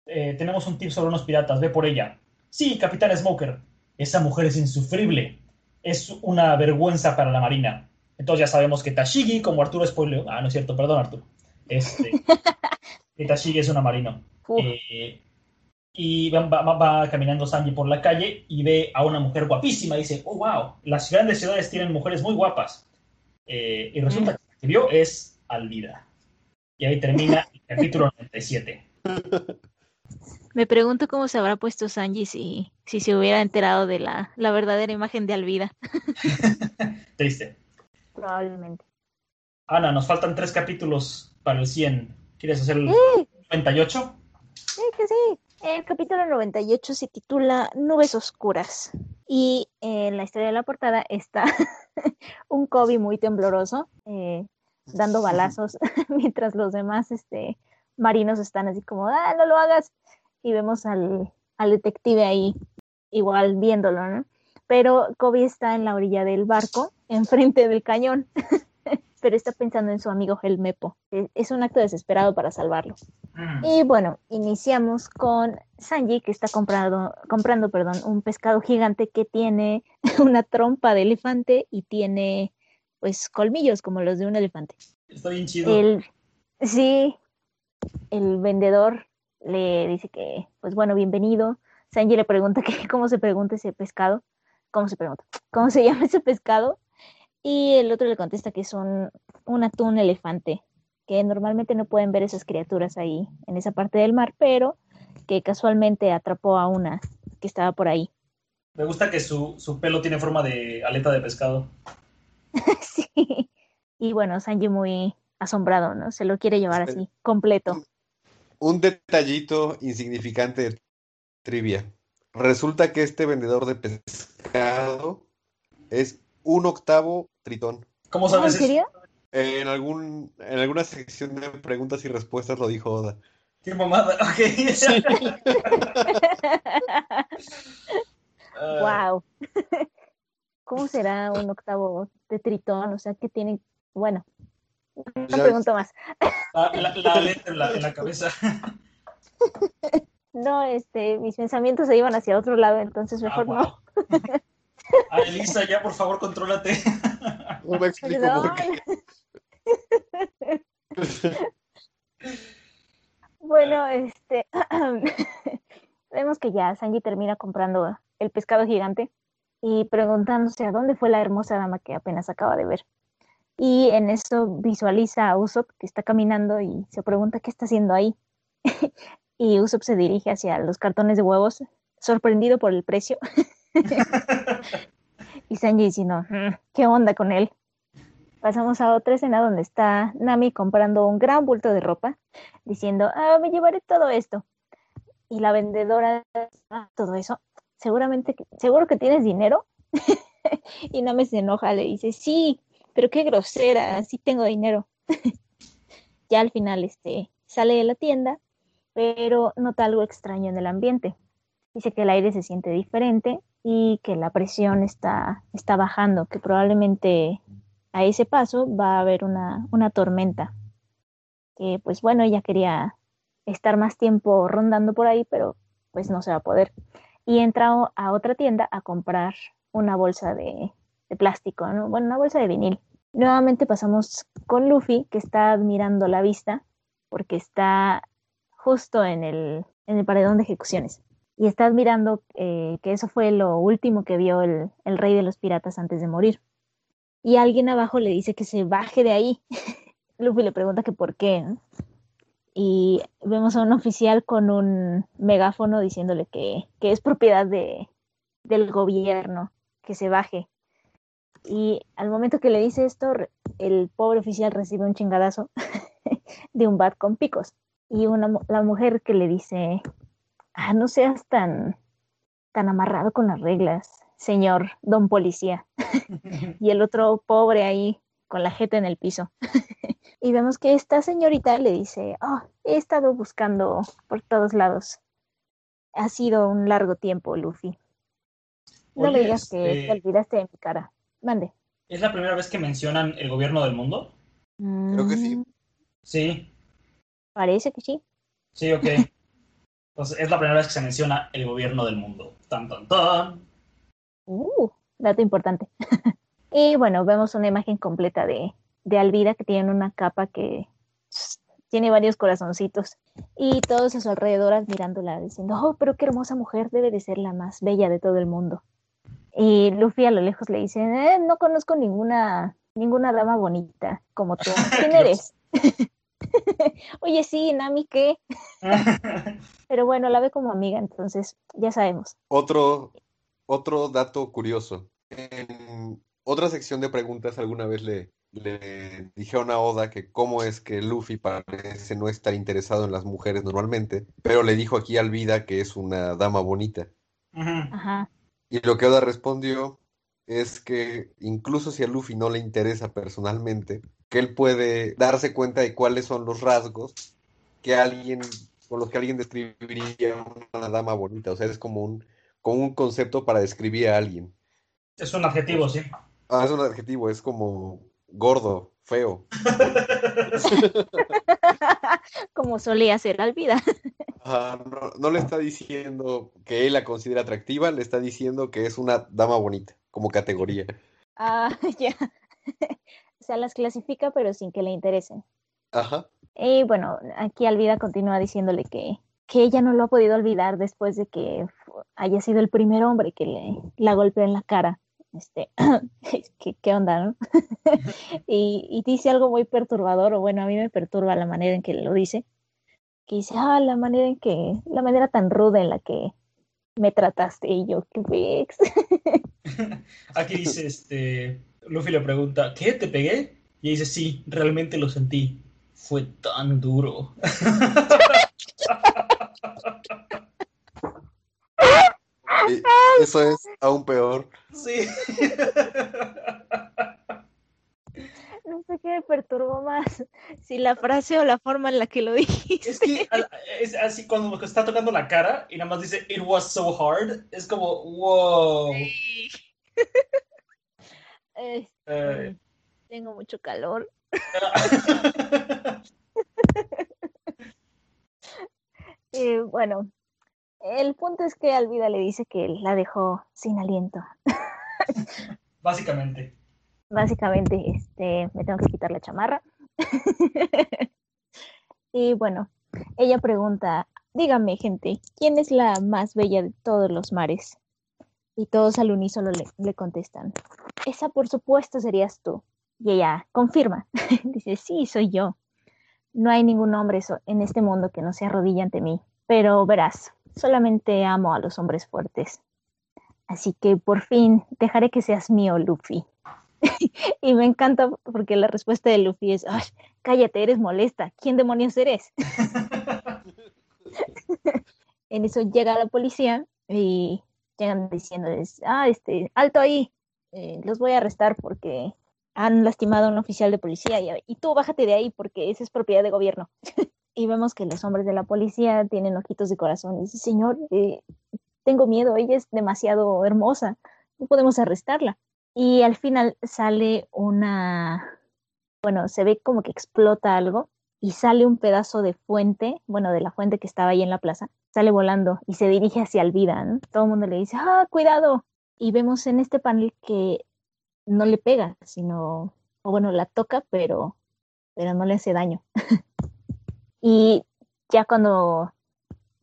Eh, tenemos un tip sobre unos piratas, ve por ella. Sí, capitán Smoker, esa mujer es insufrible. Es una vergüenza para la marina. Entonces ya sabemos que Tashigi, como Arturo spoiler, ah, no es cierto, perdón Arturo, este, que Tashigi es una marino. Eh, y va, va, va, caminando Sanji por la calle y ve a una mujer guapísima y dice, oh, wow, las grandes ciudades tienen mujeres muy guapas. Eh, y resulta mm. que la que vio es Alvida. Y ahí termina el capítulo 97. Me pregunto cómo se habrá puesto Sanji si, si se hubiera enterado de la, la verdadera imagen de Alvida. Triste. Probablemente. Ana, nos faltan tres capítulos para el 100. ¿Quieres hacer el Sí. 98? Sí, que sí. El capítulo 98 se titula Nubes Oscuras. Y en la historia de la portada está un Kobe muy tembloroso, eh, dando balazos, mientras los demás este, marinos están así como, ah, no lo hagas. Y vemos al, al detective ahí, igual viéndolo, ¿no? Pero Kobe está en la orilla del barco, enfrente del cañón, pero está pensando en su amigo Helmepo. Es un acto desesperado para salvarlo. Mm. Y bueno, iniciamos con Sanji, que está comprando, comprando perdón, un pescado gigante que tiene una trompa de elefante y tiene pues colmillos como los de un elefante. Está bien chido. El, sí, el vendedor le dice que, pues bueno, bienvenido. Sanji le pregunta que cómo se pregunta ese pescado, cómo se pregunta, cómo se llama ese pescado. Y el otro le contesta que es un, un atún elefante, que normalmente no pueden ver esas criaturas ahí en esa parte del mar, pero que casualmente atrapó a una que estaba por ahí. Me gusta que su, su pelo tiene forma de aleta de pescado. sí. Y bueno, Sanji muy, asombrado, ¿no? Se lo quiere llevar así, completo. Un detallito insignificante de trivia. Resulta que este vendedor de pescado es un octavo tritón. ¿Cómo sabes ¿En serio? En, algún, en alguna sección de preguntas y respuestas lo dijo Oda. Qué mamada. Ok. Ah, wow. ¿Cómo será un octavo de tritón? O sea, que tiene, bueno, no Ya pregunto más. la, la, la letra en la, en la cabeza. No, este, mis pensamientos se iban hacia otro lado, entonces mejor Ah, no. Ah, Elisa, ya por favor, contrólate. No me explico por qué. Bueno, este, vemos que ya Sanji termina comprando el pescado gigante y preguntándose a dónde fue la hermosa dama que apenas acaba de ver. Y en eso visualiza a Usopp que está caminando y se pregunta qué está haciendo ahí. y Usopp se dirige hacia los cartones de huevos, sorprendido por el precio. y Sanji diciendo, "Mm, ¿qué onda con él? Pasamos a otra escena donde está Nami comprando un gran bulto de ropa, diciendo, ah, me llevaré todo esto. Y la vendedora, "Ah, todo eso, seguramente, seguro que tienes dinero. y Nami se enoja, le dice, sí, pero qué grosera, sí tengo dinero. ya al final este, sale de la tienda, pero nota algo extraño en el ambiente. Dice que el aire se siente diferente y que la presión está, está bajando, que probablemente a ese paso va a haber una, una tormenta. Que pues bueno, ella quería estar más tiempo rondando por ahí, pero pues no se va a poder. Y entra a otra tienda a comprar una bolsa de, plástico, ¿no? Bueno, una bolsa de vinil. Nuevamente pasamos con Luffy, que está admirando la vista, porque está justo en el, en el paredón de ejecuciones. Y está admirando eh, que eso fue lo último que vio el, el rey de los piratas antes de morir y alguien abajo le dice que se baje de ahí. Luffy le pregunta que por qué. Y vemos a un oficial con un megáfono diciéndole que, que es propiedad de, del gobierno, que se baje. Y al momento que le dice esto, el pobre oficial recibe un chingadazo de un bat con picos. Y una, la mujer que le dice, ah, no seas tan, tan amarrado con las reglas, señor don policía y el otro pobre ahí con la jeta en el piso. y vemos que esta señorita le dice, oh, he estado buscando por todos lados. Ha sido un largo tiempo, Luffy. No Oye, me digas que este- te olvidaste de mi cara. Mande. ¿Es la primera vez que mencionan el gobierno del mundo? Creo que sí. Mm, Sí, Parece que sí. sí, ok. Entonces, es la primera vez que se menciona el gobierno del mundo. Tan, tan, tan. Uh, dato importante. y bueno, vemos una imagen completa de, de Alvida que tiene una capa que tiene varios corazoncitos y todos a su alrededor admirándola, diciendo, oh, pero qué hermosa mujer, debe de ser la más bella de todo el mundo. Y Luffy a lo lejos le dice, "Eh, no conozco ninguna, ninguna dama bonita como tú. ¿Quién eres? Oye, sí, Nami, ¿qué? Pero bueno, la ve como amiga, entonces ya sabemos. Otro, otro dato curioso. En otra sección de preguntas alguna vez le, le dijeron a Oda que cómo es que Luffy parece no estar interesado en las mujeres normalmente, pero le dijo aquí a Alvida que es una dama bonita. Ajá. Y lo que Oda respondió es que incluso si a Luffy no le interesa personalmente, que él puede darse cuenta de cuáles son los rasgos que alguien, con los que alguien describiría una dama bonita. O sea, es como un, como un concepto para describir a alguien. Es un adjetivo, sí. Ah, es un adjetivo, es como gordo, feo. como solía ser Alvida. Ah, no, no le está diciendo que él la considera atractiva, le está diciendo que es una dama bonita, como categoría. Ah, ya. O sea, las clasifica, pero sin que le interesen. Ajá. Y bueno, aquí Alvida continúa diciéndole que, que ella no lo ha podido olvidar después de que haya sido el primer hombre que le la golpeó en la cara. Este, ¿qué, qué onda, no? y, y dice algo muy perturbador, o bueno, a mí me perturba la manera en que lo dice. Que dice, ah, la manera en que, la manera tan ruda en la que me trataste. Y yo, qué. Aquí dice, este, Luffy le pregunta, ¿qué? ¿Te pegué? Y dice, sí, realmente lo sentí. Fue tan duro. Eso es aún peor. Sí. No sé qué me perturbó más, si la frase o la forma en la que lo dijiste. Es que es así cuando está tocando la cara y nada más dice it was so hard, es como wow. Este. Tengo mucho calor. Eh, bueno, el punto es que Alvida le dice que la dejó sin aliento. Básicamente. Básicamente, este, me tengo que quitar la chamarra. y bueno, ella pregunta, dígame gente, ¿quién es la más bella de todos los mares? Y todos al unísono le, le contestan, esa por supuesto serías tú. Y ella confirma, dice, sí, soy yo. No hay ningún hombre en este mundo que no se arrodille ante mí, pero verás, solamente amo a los hombres fuertes. Así que por fin dejaré que seas mío, Luffy. y me encanta porque la respuesta de Luffy es, "Ay, cállate, eres molesta. ¿Quién demonios eres? en eso llega la policía y llegan diciéndoles, ah, este, alto ahí, eh, los voy a arrestar porque han lastimado a un oficial de policía y, tú bájate de ahí porque esa es propiedad de gobierno. y vemos que los hombres de la policía tienen ojitos de corazón y dice, señor, eh, tengo miedo, ella es demasiado hermosa, no podemos arrestarla. Y al final sale una, bueno, se ve como que explota algo y sale un pedazo de fuente, bueno, de la fuente que estaba ahí en la plaza, sale volando y se dirige hacia Alvida, ¿no? Todo el mundo le dice, ah, cuidado. Y vemos en este panel que no le pega, sino, o bueno, la toca, pero, pero no le hace daño. y ya cuando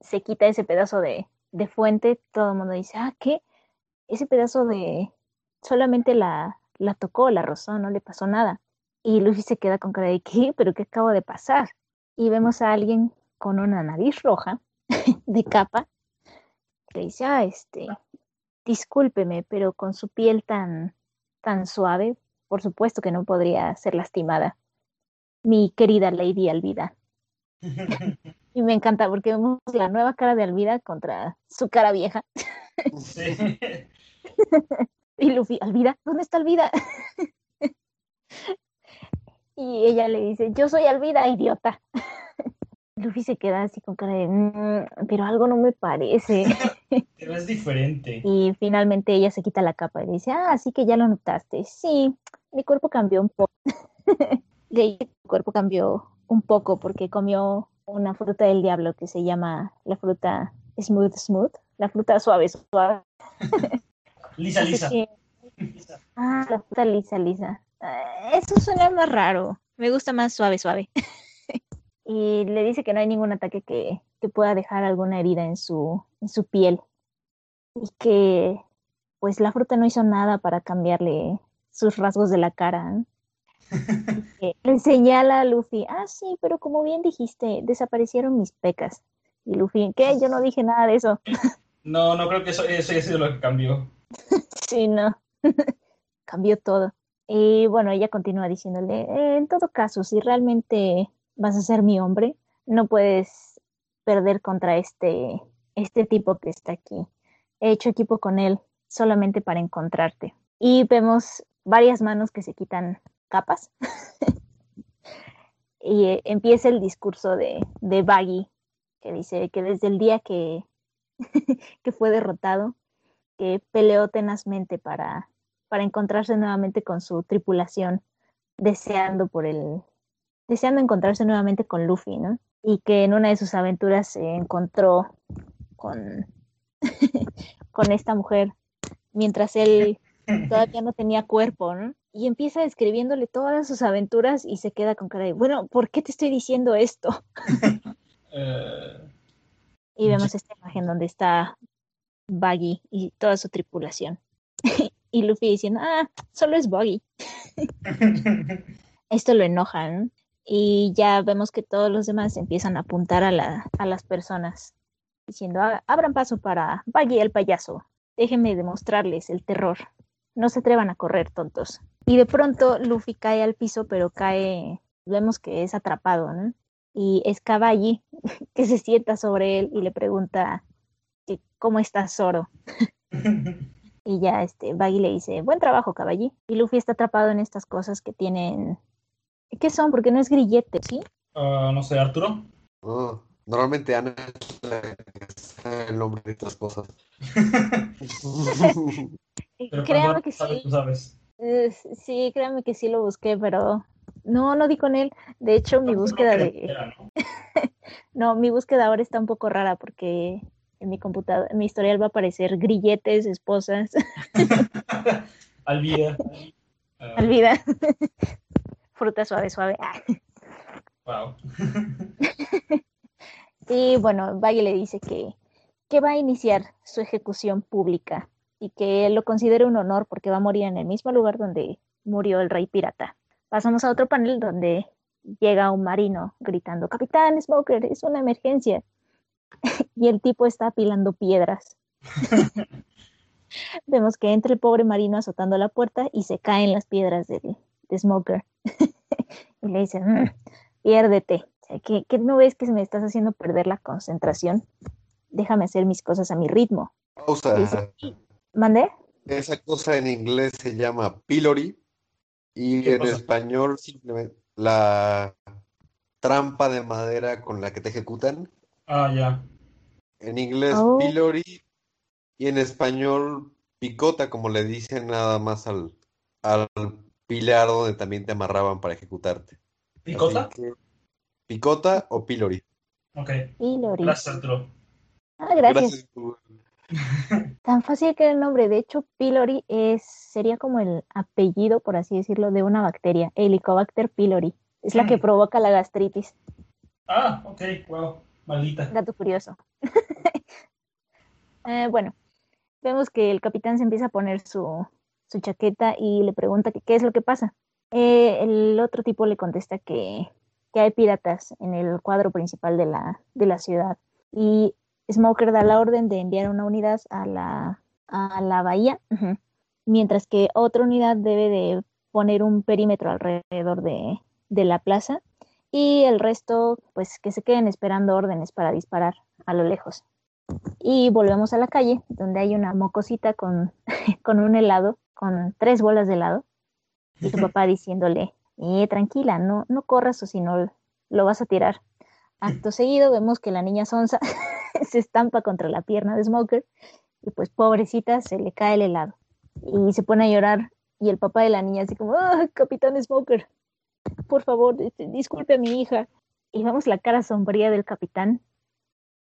se quita ese pedazo de, de fuente, todo el mundo dice, ah, ¿qué? Ese pedazo de, solamente la, la tocó, la rozó, no le pasó nada. Y Luffy se queda con cara de ¿qué? ¿Pero qué acabo de pasar? Y vemos a alguien con una nariz roja de capa que dice, ah, este, discúlpeme, pero con su piel tan, tan suave, por supuesto que no podría ser lastimada. Mi querida Lady Alvida. Y me encanta porque vemos la nueva cara de Alvida contra su cara vieja. Sí. Y Luffy, Alvida, ¿dónde está Alvida? y ella le dice, yo soy Alvida, idiota. Luffy se queda así con cara de, "Mm, pero algo no me parece. Pero es diferente. y finalmente ella se quita la capa y dice, ah, así que ya lo notaste. Sí, mi cuerpo cambió un poco. Le dije, mi cuerpo cambió un poco porque comió una fruta del diablo que se llama la fruta smooth smooth, la fruta suave suave. Lisa, Lisa. que- Ah, la fruta lisa, lisa. Ah, Eso suena más raro. Me gusta más suave, suave. Y le dice que no hay ningún ataque que, que pueda dejar alguna herida en su, en su piel. Y que pues la fruta no hizo nada para cambiarle sus rasgos de la cara. ¿no? Que le señala a Luffy, ah, sí, pero como bien dijiste, desaparecieron mis pecas. Y Luffy, ¿qué? Yo no dije nada de eso. No, no creo que eso, eso haya sido lo que cambió. Sí, no. Cambió todo. Y bueno, ella continúa diciéndole, "Eh, en todo caso, si realmente vas a ser mi hombre, no puedes perder contra este, este tipo que está aquí. He hecho equipo con él solamente para encontrarte. Y vemos varias manos que se quitan capas. y eh, empieza el discurso de, de Baggy, que dice que desde el día que, que fue derrotado, que peleó tenazmente para, para encontrarse nuevamente con su tripulación, deseando por el, deseando encontrarse nuevamente con Luffy, ¿no? Y que en una de sus aventuras se encontró con, con esta mujer mientras él todavía no tenía cuerpo, ¿no? Y empieza describiéndole todas sus aventuras y se queda con cara de, bueno, ¿por qué te estoy diciendo esto? Eh, Y vemos esta imagen donde está Buggy y toda su tripulación. y Luffy diciendo, ah, solo es Buggy. Esto lo enoja, ¿no? Y ya vemos que todos los demás empiezan a apuntar a, la, a las personas, diciendo, "Ah, abran paso para Buggy el payaso. Déjenme demostrarles el terror. No se atrevan a correr, tontos. Y de pronto Luffy cae al piso, pero cae, vemos que es atrapado, ¿no? Y es Caballi que se sienta sobre él y le pregunta cómo está Zoro. y ya este Baggy le dice, buen trabajo, Caballi. Y Luffy está atrapado en estas cosas que tienen... ¿Qué son? Porque no es grillete, ¿sí? Ah, no sé, Arturo. Oh, normalmente Ana es el nombre de estas cosas. Pero Créame que sí. tú sabes. Eh, sí, créanme que sí lo busqué, pero no, no di con él. De hecho, mi búsqueda no, de... era, ¿no? No, mi búsqueda ahora está un poco rara porque en mi computadora, en mi historial va a aparecer grilletes, esposas, Alvida. Ah, olvida. Fruta suave, suave. Ah. wow. Y bueno, Baggy le dice que, que va a iniciar su ejecución pública y que lo considere un honor porque va a morir en el mismo lugar donde murió el rey pirata. Pasamos a otro panel donde llega un marino gritando, Capitán Smoker, es una emergencia. y el tipo está apilando piedras. Vemos que entra el pobre marino azotando la puerta y se caen las piedras de, de Smoker. y le dice, "Mm, piérdete. ¿qué, qué no ves que me estás haciendo perder la concentración? Déjame hacer mis cosas a mi ritmo. Pausa. Dice, ¿Mandé? Esa cosa en inglés se llama pillory y ¿Qué en español simplemente la trampa de madera con la que te ejecutan. Ah, ya. En inglés Oh. pillory y en español picota, como le dicen nada más al, al pilar donde también te amarraban para ejecutarte. ¿Picota? Que, picota o pillory. Ok. Pillory. Gracias, Arturo. Ah, gracias. Tan fácil que era el nombre. De hecho, pylori es, sería como el apellido, por así decirlo, de una bacteria, Helicobacter pylori. Es la que Mm. provoca la gastritis. Ah, ok, wow. Maldita. Dato curioso. Eh, bueno, vemos que el capitán se empieza a poner su, su chaqueta y le pregunta qué es lo que pasa. Eh, el otro tipo le contesta que, que hay piratas en el cuadro principal de la, de la ciudad. Y Smoker da la orden de enviar una unidad a la, a la bahía, mientras que otra unidad debe de poner un perímetro alrededor de, de la plaza y el resto, pues que se queden esperando órdenes para disparar a lo lejos. Y volvemos a la calle, donde hay una mocosita con, con un helado, con tres bolas de helado, y su papá diciéndole, eh, tranquila, no, no corras o si no lo vas a tirar. Acto seguido vemos que la niña Sonsa se estampa contra la pierna de Smoker y pues pobrecita se le cae el helado y se pone a llorar y el papá de la niña así como, ah, capitán Smoker, por favor, disculpe a mi hija. Y vemos la cara sombría del capitán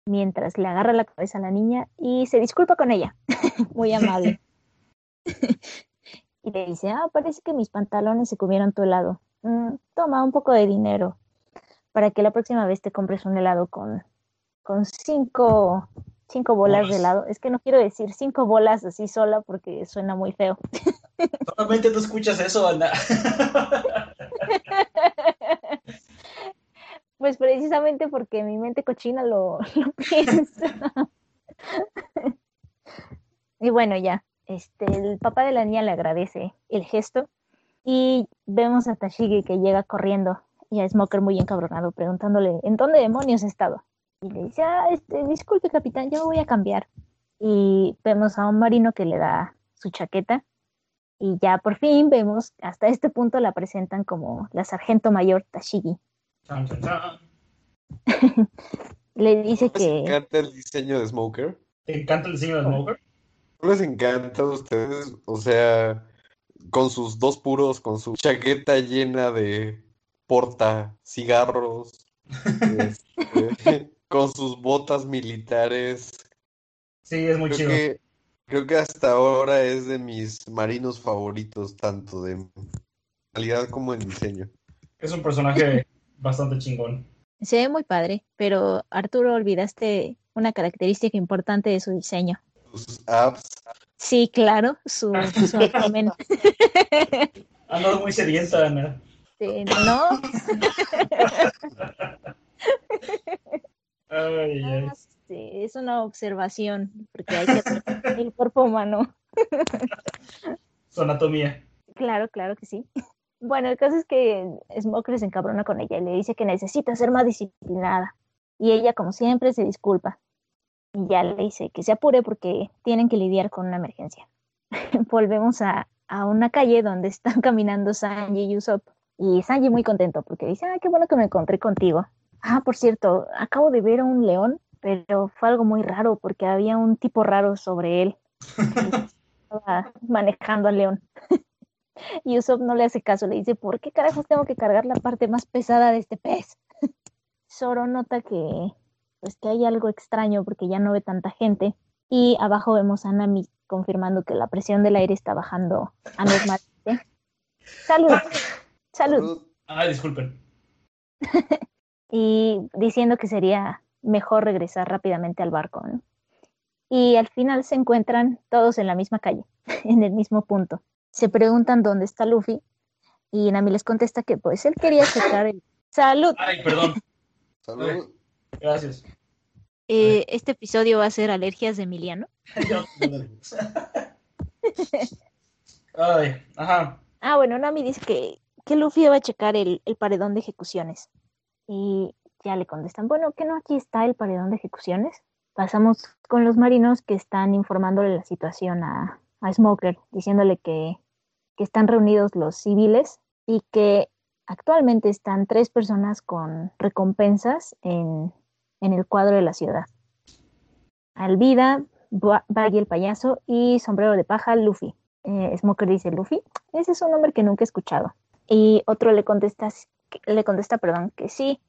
mientras le agarra la cabeza a la niña y se disculpa con ella, muy amable. y le dice, ah, parece que mis pantalones se comieron tu helado. Mm, toma un poco de dinero para que la próxima vez te compres un helado con, con cinco, cinco bolas de helado. Es que no quiero decir cinco bolas así sola porque suena muy feo. Solamente tú escuchas eso, Ana. Pues precisamente porque mi mente cochina lo, lo piensa. y bueno, ya, este, el papá de la niña le agradece el gesto y vemos a Tashigi que llega corriendo y a Smoker muy encabronado preguntándole ¿en dónde demonios ha estado? Y le dice, ah, este, disculpe capitán, yo me voy a cambiar. Y vemos a un marino que le da su chaqueta y ya por fin vemos, hasta este punto la presentan como la sargento mayor Tashigi. Le dice ¿Les que encanta el diseño de Smoker? ¿Te encanta el diseño de Smoker? ¿No les encanta a ustedes? O sea, con sus dos puros, con su chaqueta llena de porta cigarros, este, con sus botas militares. Sí, es muy Creo chido. que, creo que hasta ahora es de mis marinos favoritos, tanto de calidad como en diseño. Es un personaje bastante chingón. se ve muy padre, pero Arturo, olvidaste una característica importante de su diseño. Sus abs, Sí, claro, su, su abdomen. Ando muy sedienta, Ana. Este, no, Ay, ay. este, es una observación, porque hay que el cuerpo humano. Su anatomía. Claro, claro que sí. Bueno, el caso es que Smoker se encabrona con ella y le dice que necesita ser más disciplinada. Y ella, como siempre, se disculpa. Y ya le dice que se apure porque tienen que lidiar con una emergencia. Volvemos a, a, una calle donde están caminando Sanji y Usopp. Y Sanji muy contento porque dice, ah, qué bueno que me encontré contigo. Ah, por cierto, acabo de ver a un león, pero fue algo muy raro porque había un tipo raro sobre él. Estaba manejando al león. Y Usopp no le hace caso, le dice, ¿por qué carajos tengo que cargar la parte más pesada de este pez? Zoro nota que, pues, que hay algo extraño porque ya no ve tanta gente. Y abajo vemos a Nami confirmando que la presión del aire está bajando anormalmente. ¡Salud! ¡Salud! Ay, disculpen. y diciendo que sería mejor regresar rápidamente al barco, ¿no? Y al final se encuentran todos en la misma calle, en el mismo punto se preguntan dónde está Luffy y Nami les contesta que pues él quería checar el... ¡Salud! Ay, perdón. Salud. Gracias. Eh, este episodio va a ser alergias de Emiliano. Ay, ajá. Ah, bueno, Nami dice que, que Luffy va a checar el, el, paredón de ejecuciones. Y ya le contestan, bueno, que no aquí está el paredón de ejecuciones. Pasamos con los marinos que están informándole la situación a, a Smoker, diciéndole que que están reunidos los civiles y que actualmente están tres personas con recompensas en, en el cuadro de la ciudad. Alvida, Baggy el payaso y Sombrero de paja Luffy. Eh, Smoker dice Luffy, ese es un nombre que nunca he escuchado. Y otro le contesta, le contesta, perdón, que sí,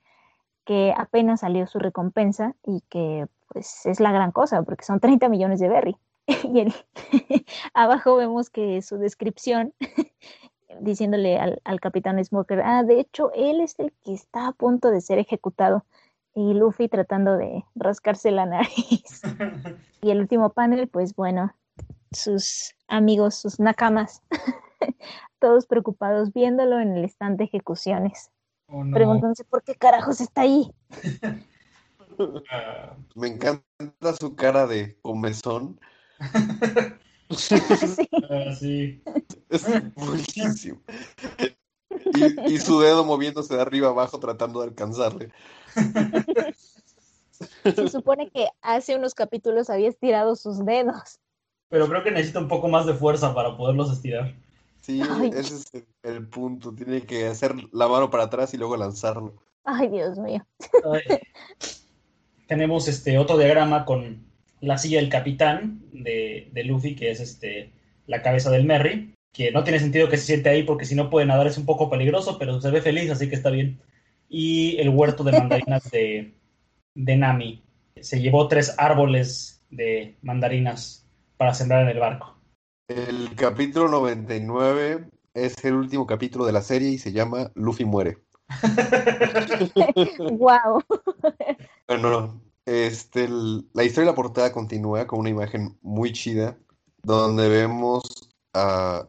que apenas salió su recompensa y que pues es la gran cosa porque son 30 millones de berry. y abajo vemos que su descripción, diciéndole al, al, capitán Smoker, ah, de hecho, él es el que está a punto de ser ejecutado. Y Luffy tratando de rascarse la nariz. y el último panel, pues bueno, sus amigos, sus nakamas, todos preocupados viéndolo en el stand de ejecuciones. Oh, no. Preguntándose por qué carajos está ahí. Me encanta su cara de comezón sí. Ah, sí. Es buenísimo. Y, y, su dedo moviéndose de arriba abajo tratando de alcanzarle. Se supone que hace unos capítulos había estirado sus dedos. Pero creo que necesita un poco más de fuerza para poderlos estirar. Sí, Ay. ese es el, el, punto. Tiene que hacer la mano para atrás y luego lanzarlo. Ay, Dios mío. Ay. Tenemos este otro diagrama con la silla del capitán de, de, Luffy, que es este, la cabeza del Merry, que no tiene sentido que se siente ahí porque si no puede nadar es un poco peligroso, pero se ve feliz, así que está bien. Y el huerto de mandarinas de, de Nami. Se llevó tres árboles de mandarinas para sembrar en el barco. El capítulo 99 es el último capítulo de la serie y se llama Luffy muere. wow. Bueno, este, el, la historia de la portada continúa con una imagen muy chida, donde vemos a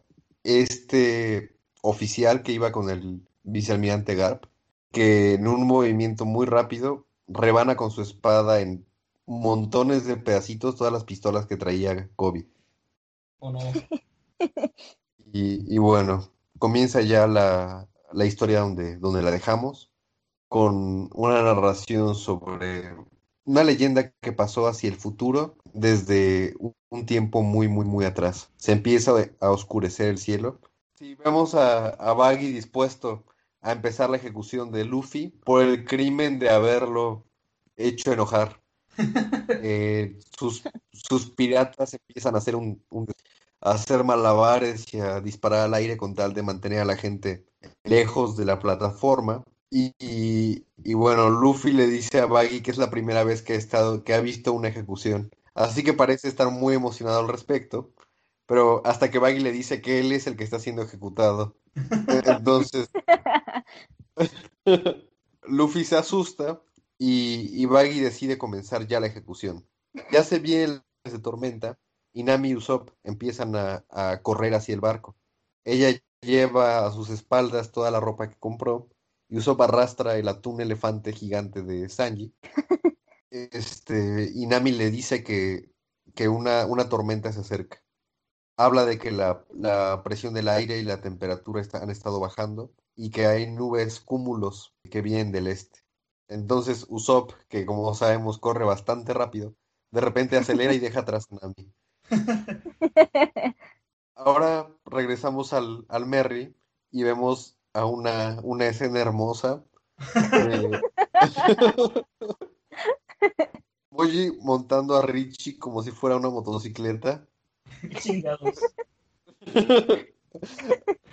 este oficial que iba con el vicealmirante Garp, que en un movimiento muy rápido rebana con su espada en montones de pedacitos todas las pistolas que traía Kobe. Oh, no. y, y, bueno, comienza ya la, la historia donde, donde la dejamos, con una narración sobre una leyenda que pasó hacia el futuro desde un tiempo muy, muy, muy atrás. Se empieza a oscurecer el cielo. Si vemos a, a Baggy dispuesto a empezar la ejecución de Luffy por el crimen de haberlo hecho enojar. Eh, sus, sus, piratas empiezan a hacer un, un, a hacer malabares y a disparar al aire con tal de mantener a la gente lejos de la plataforma. Y, y, y, bueno, Luffy le dice a Baggy que es la primera vez que ha, estado, que ha visto una ejecución. Así que parece estar muy emocionado al respecto. Pero hasta que Baggy le dice que él es el que está siendo ejecutado. Entonces, Luffy se asusta y, y, Baggy decide comenzar ya la ejecución. Ya se viene de tormenta y Nami y Usopp empiezan a, a correr hacia el barco. Ella lleva a sus espaldas toda la ropa que compró y Usopp arrastra el atún elefante gigante de Sanji. Este, y Nami le dice que, que una, una tormenta se acerca. habla de que la, la presión del aire y la temperatura está- han estado bajando y que hay nubes, cúmulos que vienen del este. Entonces Usopp, que como sabemos corre bastante rápido, de repente acelera y deja atrás a Nami. Ahora regresamos al, al Merry y vemos a una, una escena hermosa. Moji montando a Richie como si fuera una motocicleta. Chingados.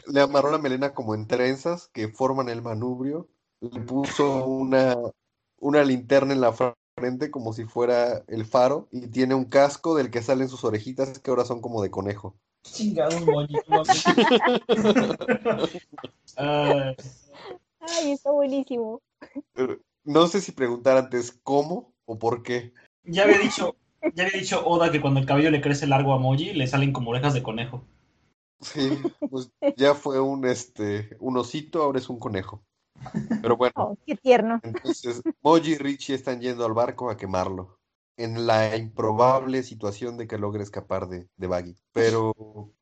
Le amarró la melena como en trenzas que forman el manubrio. Le puso una, una linterna en la frente como si fuera el faro. Y tiene un casco del que salen sus orejitas que ahora son como de conejo. Chingados, mames. Ay, Ay, está buenísimo. No sé si preguntar antes cómo o por qué. ya había dicho, ya había dicho Oda que cuando el cabello le crece largo a Moji, le salen como orejas de conejo. Sí, pues ya fue un este un osito, ahora es un conejo. Pero bueno, Oh, qué tierno. entonces Moji y Richie están yendo al barco a quemarlo. En la improbable situación de que logre escapar de, de Baggy. Pero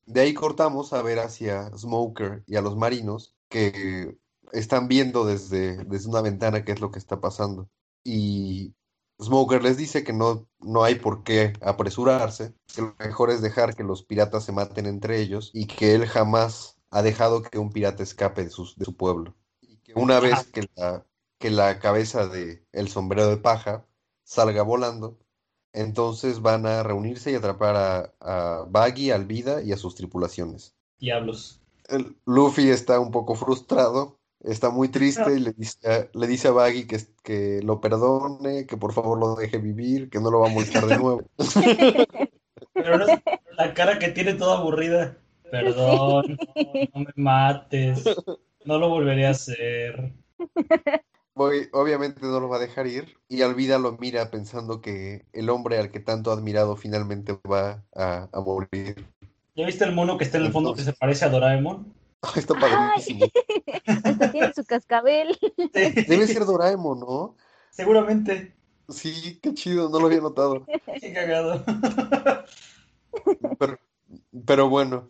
de ahí cortamos a ver hacia Smoker y a los marinos que están viendo desde, desde una ventana qué es lo que está pasando. Y Smoker les dice que no, no hay por qué apresurarse, que lo mejor es dejar que los piratas se maten entre ellos y que él jamás ha dejado que un pirata escape de, sus- de su pueblo. Y que una vez que la, que la cabeza de el sombrero de paja salga volando, entonces van a reunirse y atrapar a, a Baggy, a Alvida y a sus tripulaciones. Diablos. El- Luffy está un poco frustrado, está muy triste y le dice a, le dice a Baggy que, que lo perdone, que por favor lo deje vivir, que no lo va a molestar de nuevo. Pero no es- la cara que tiene toda aburrida. Perdón, no, no me mates. No lo volveré a hacer. Voy- obviamente no lo va a dejar ir y Alvida lo mira pensando que el hombre al que tanto ha admirado finalmente va a, a morir. ¿Ya viste el mono que está en el fondo que se parece a Doraemon? Está padrísimo. Hasta tiene su cascabel. Sí, Debe ser Doraemon, ¿no? seguramente. Sí, qué chido, no lo había notado. Qué cagado. Pero, pero bueno,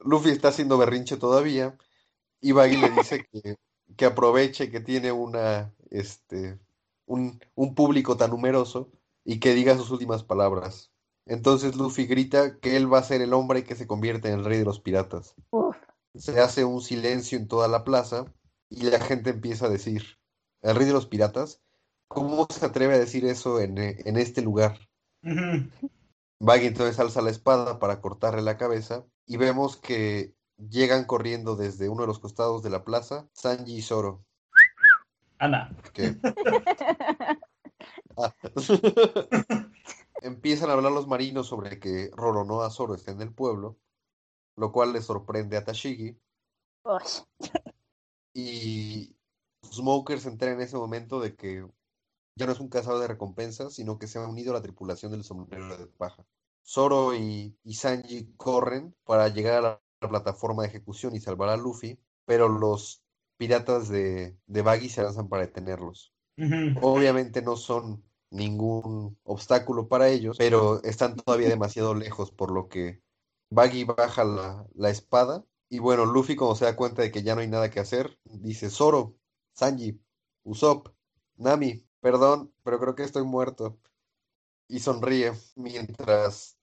Luffy está haciendo berrinche todavía y Baggy le dice que, que aproveche que tiene una, este, un, un público tan numeroso y que diga sus últimas palabras. Entonces Luffy grita que él va a ser el hombre que se convierte en el rey de los piratas. Uf, Se hace un silencio en toda la plaza y la gente empieza a decir, ¿el rey de los piratas? ¿Cómo se atreve a decir eso en, en este lugar? Ujú. Baggy entonces alza la espada para cortarle la cabeza y vemos que llegan corriendo desde uno de los costados de la plaza Sanji y Zoro. Ana. que- Ah. Empiezan a hablar los marinos sobre que Roronoa Zoro está en el pueblo, lo cual le sorprende a Tashigi y Smoker se entera en ese momento de que ya no es un cazador de recompensas, sino que se ha unido a la tripulación del sombrero de paja. Zoro y, y Sanji corren para llegar a la plataforma de ejecución y salvar a Luffy, pero los piratas de, de Baggy se lanzan para detenerlos. Obviamente no son ningún obstáculo para ellos, pero están todavía demasiado lejos, por lo que Baggy baja la, la espada y bueno, Luffy cuando se da cuenta de que ya no hay nada que hacer, dice Zoro, Sanji, Usopp, Nami, perdón, pero creo que estoy muerto. Y sonríe mientras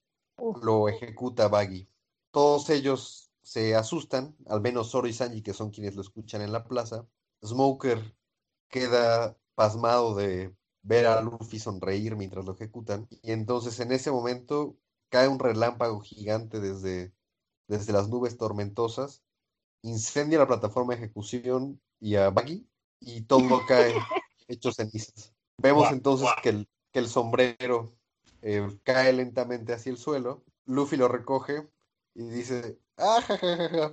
lo ejecuta Baggy. Todos ellos se asustan, al menos Zoro y Sanji, que son quienes lo escuchan en la plaza. Smoker queda pasmado de ver a Luffy sonreír mientras lo ejecutan. Y entonces en ese momento cae un relámpago gigante desde, desde las nubes tormentosas, incendia la plataforma de ejecución y a Baggy, y todo cae hecho cenizas. Vemos entonces que el, que el sombrero eh, cae lentamente hacia el suelo. Luffy lo recoge y dice, ¡ah, ja, ja, ja, ja!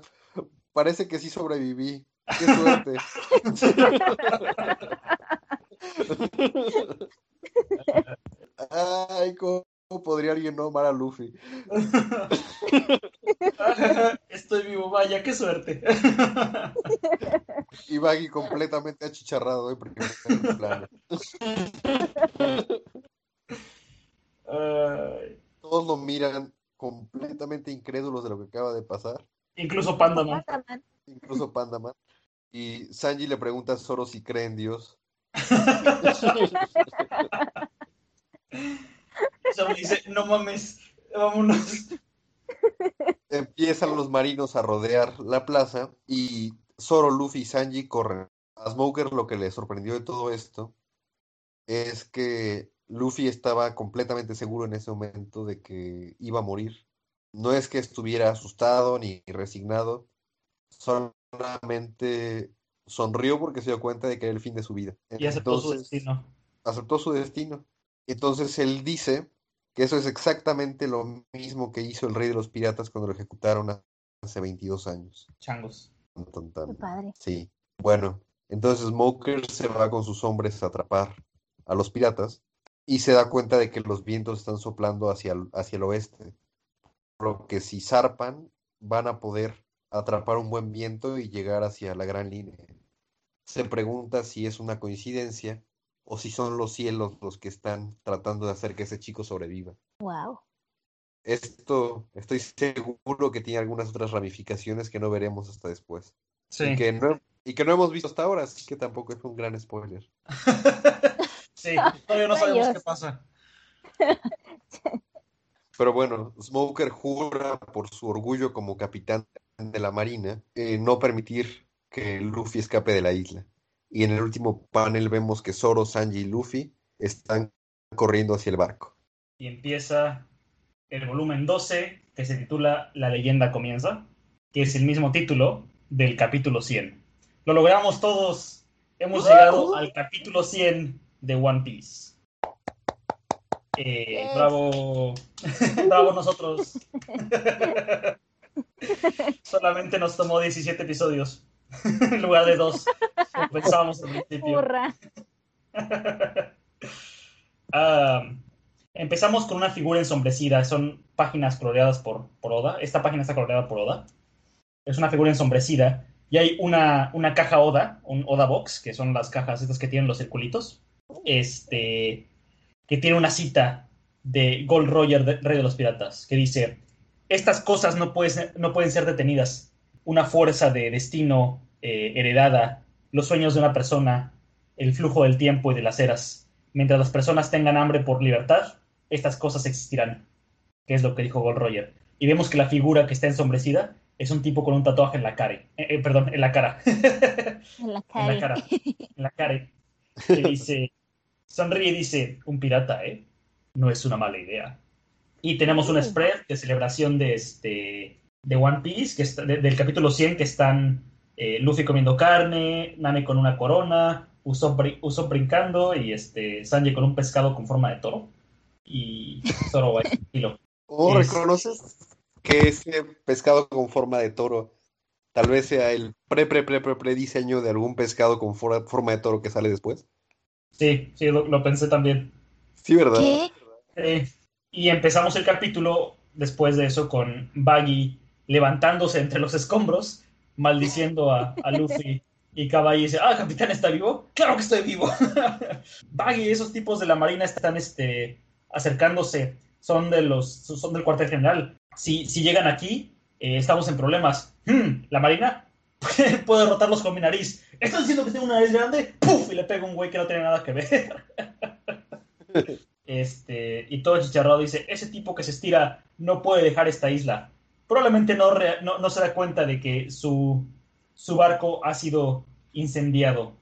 Parece que sí sobreviví. ¡Qué suerte! Ay, ¿cómo podría alguien no amar a Luffy? Estoy vivo, vaya, qué suerte. Y Baggy completamente achicharrado de primer plano. Todos lo miran completamente incrédulos de lo que acaba de pasar. Incluso Pandaman. Pandaman. Incluso Pandaman. Y Sanji le pregunta a Zoro si cree en Dios. Zoro dice, no mames, vámonos. Empiezan los marinos a rodear la plaza y Zoro, Luffy y Sanji corren. A Smoker lo que le sorprendió de todo esto es que Luffy estaba completamente seguro en ese momento de que iba a morir. No es que estuviera asustado ni resignado, solamente sonrió porque se dio cuenta de que era el fin de su vida. Y aceptó su destino. aceptó su destino. Entonces él dice que eso es exactamente lo mismo que hizo el rey de los piratas cuando lo ejecutaron hace 22 años. Changos. Tan, tan, tan. Qué padre. Sí. Bueno, entonces Smoker se va con sus hombres a atrapar a los piratas y se da cuenta de que los vientos están soplando hacia el, hacia el oeste. Por lo que si zarpan, van a poder atrapar un buen viento y llegar hacia la gran línea. Se pregunta si es una coincidencia o si son los cielos los que están tratando de hacer que ese chico sobreviva. Wow. Esto estoy seguro que tiene algunas otras ramificaciones que no veremos hasta después. Sí. Y que no, y que no hemos visto hasta ahora, así que tampoco es un gran spoiler. sí, todavía no sabemos qué pasa. Pero bueno, Smoker jura por su orgullo como capitán de la Marina eh, no permitir que Luffy escape de la isla. Y en el último panel vemos que Zoro, Sanji y Luffy están corriendo hacia el barco. Y empieza el volumen 12, que se titula La leyenda comienza, que es el mismo título del capítulo 100. Lo logramos todos. Hemos llegado al capítulo 100 de One Piece. Eh, bravo, bravo nosotros. Solamente nos tomó 17 episodios en lugar de dos, como pensábamos al principio. Ah, empezamos con una figura ensombrecida. Son páginas coloreadas por, por Oda. Esta página está coloreada por Oda. Es una figura ensombrecida. Y hay una, una caja Oda, un Oda Box, que son las cajas estas que tienen los circulitos. Este, que tiene una cita de Gold Roger, de- rey de los piratas, que dice: Estas cosas no, pueden ser- no pueden ser detenidas. Una fuerza de destino eh, heredada, los sueños de una persona, el flujo del tiempo y de las eras. Mientras las personas tengan hambre por libertad, estas cosas existirán. Que es lo que dijo Gold Roger. Y vemos que la figura que está ensombrecida es un tipo con un tatuaje en la cara. Eh, eh, perdón, en la cara. En la en la cara. cara. En la cara. Que dice, sonríe y dice, un pirata, ¿eh? No es una mala idea. Y tenemos un spread de celebración de este de One Piece, que está, de- del capítulo 100, que están eh, Luffy comiendo carne, Nami con una corona, Usopp, brin- Usopp brincando y este Sanji con un pescado con forma de toro. Y Zoro va tranquilo. ¿O Es- reconoces que ese pescado con forma de toro tal vez sea el pre pre pre pre pre diseño de algún pescado con for- forma de toro que sale después? Sí, sí, lo, lo pensé también. Sí, ¿verdad? ¿Qué? Eh, y empezamos el capítulo después de eso con Baggy levantándose entre los escombros, maldiciendo a, a Luffy. Y Caballo dice, ah, capitán, ¿está vivo? Claro que estoy vivo. Baggy y esos tipos de la marina están este, acercándose, son, de los, son del cuartel general. Si, si llegan aquí, eh, estamos en problemas. Hmm, ¿La marina? Puedo derrotarlos con mi nariz. ¿Estás diciendo que tengo una nariz grande? ¡Puf! Y le pego a un güey que no tiene nada que ver. Este, y todo chicharrado dice, ese tipo que se estira no puede dejar esta isla. Probablemente no, no, no se da cuenta de que su, su barco ha sido incendiado.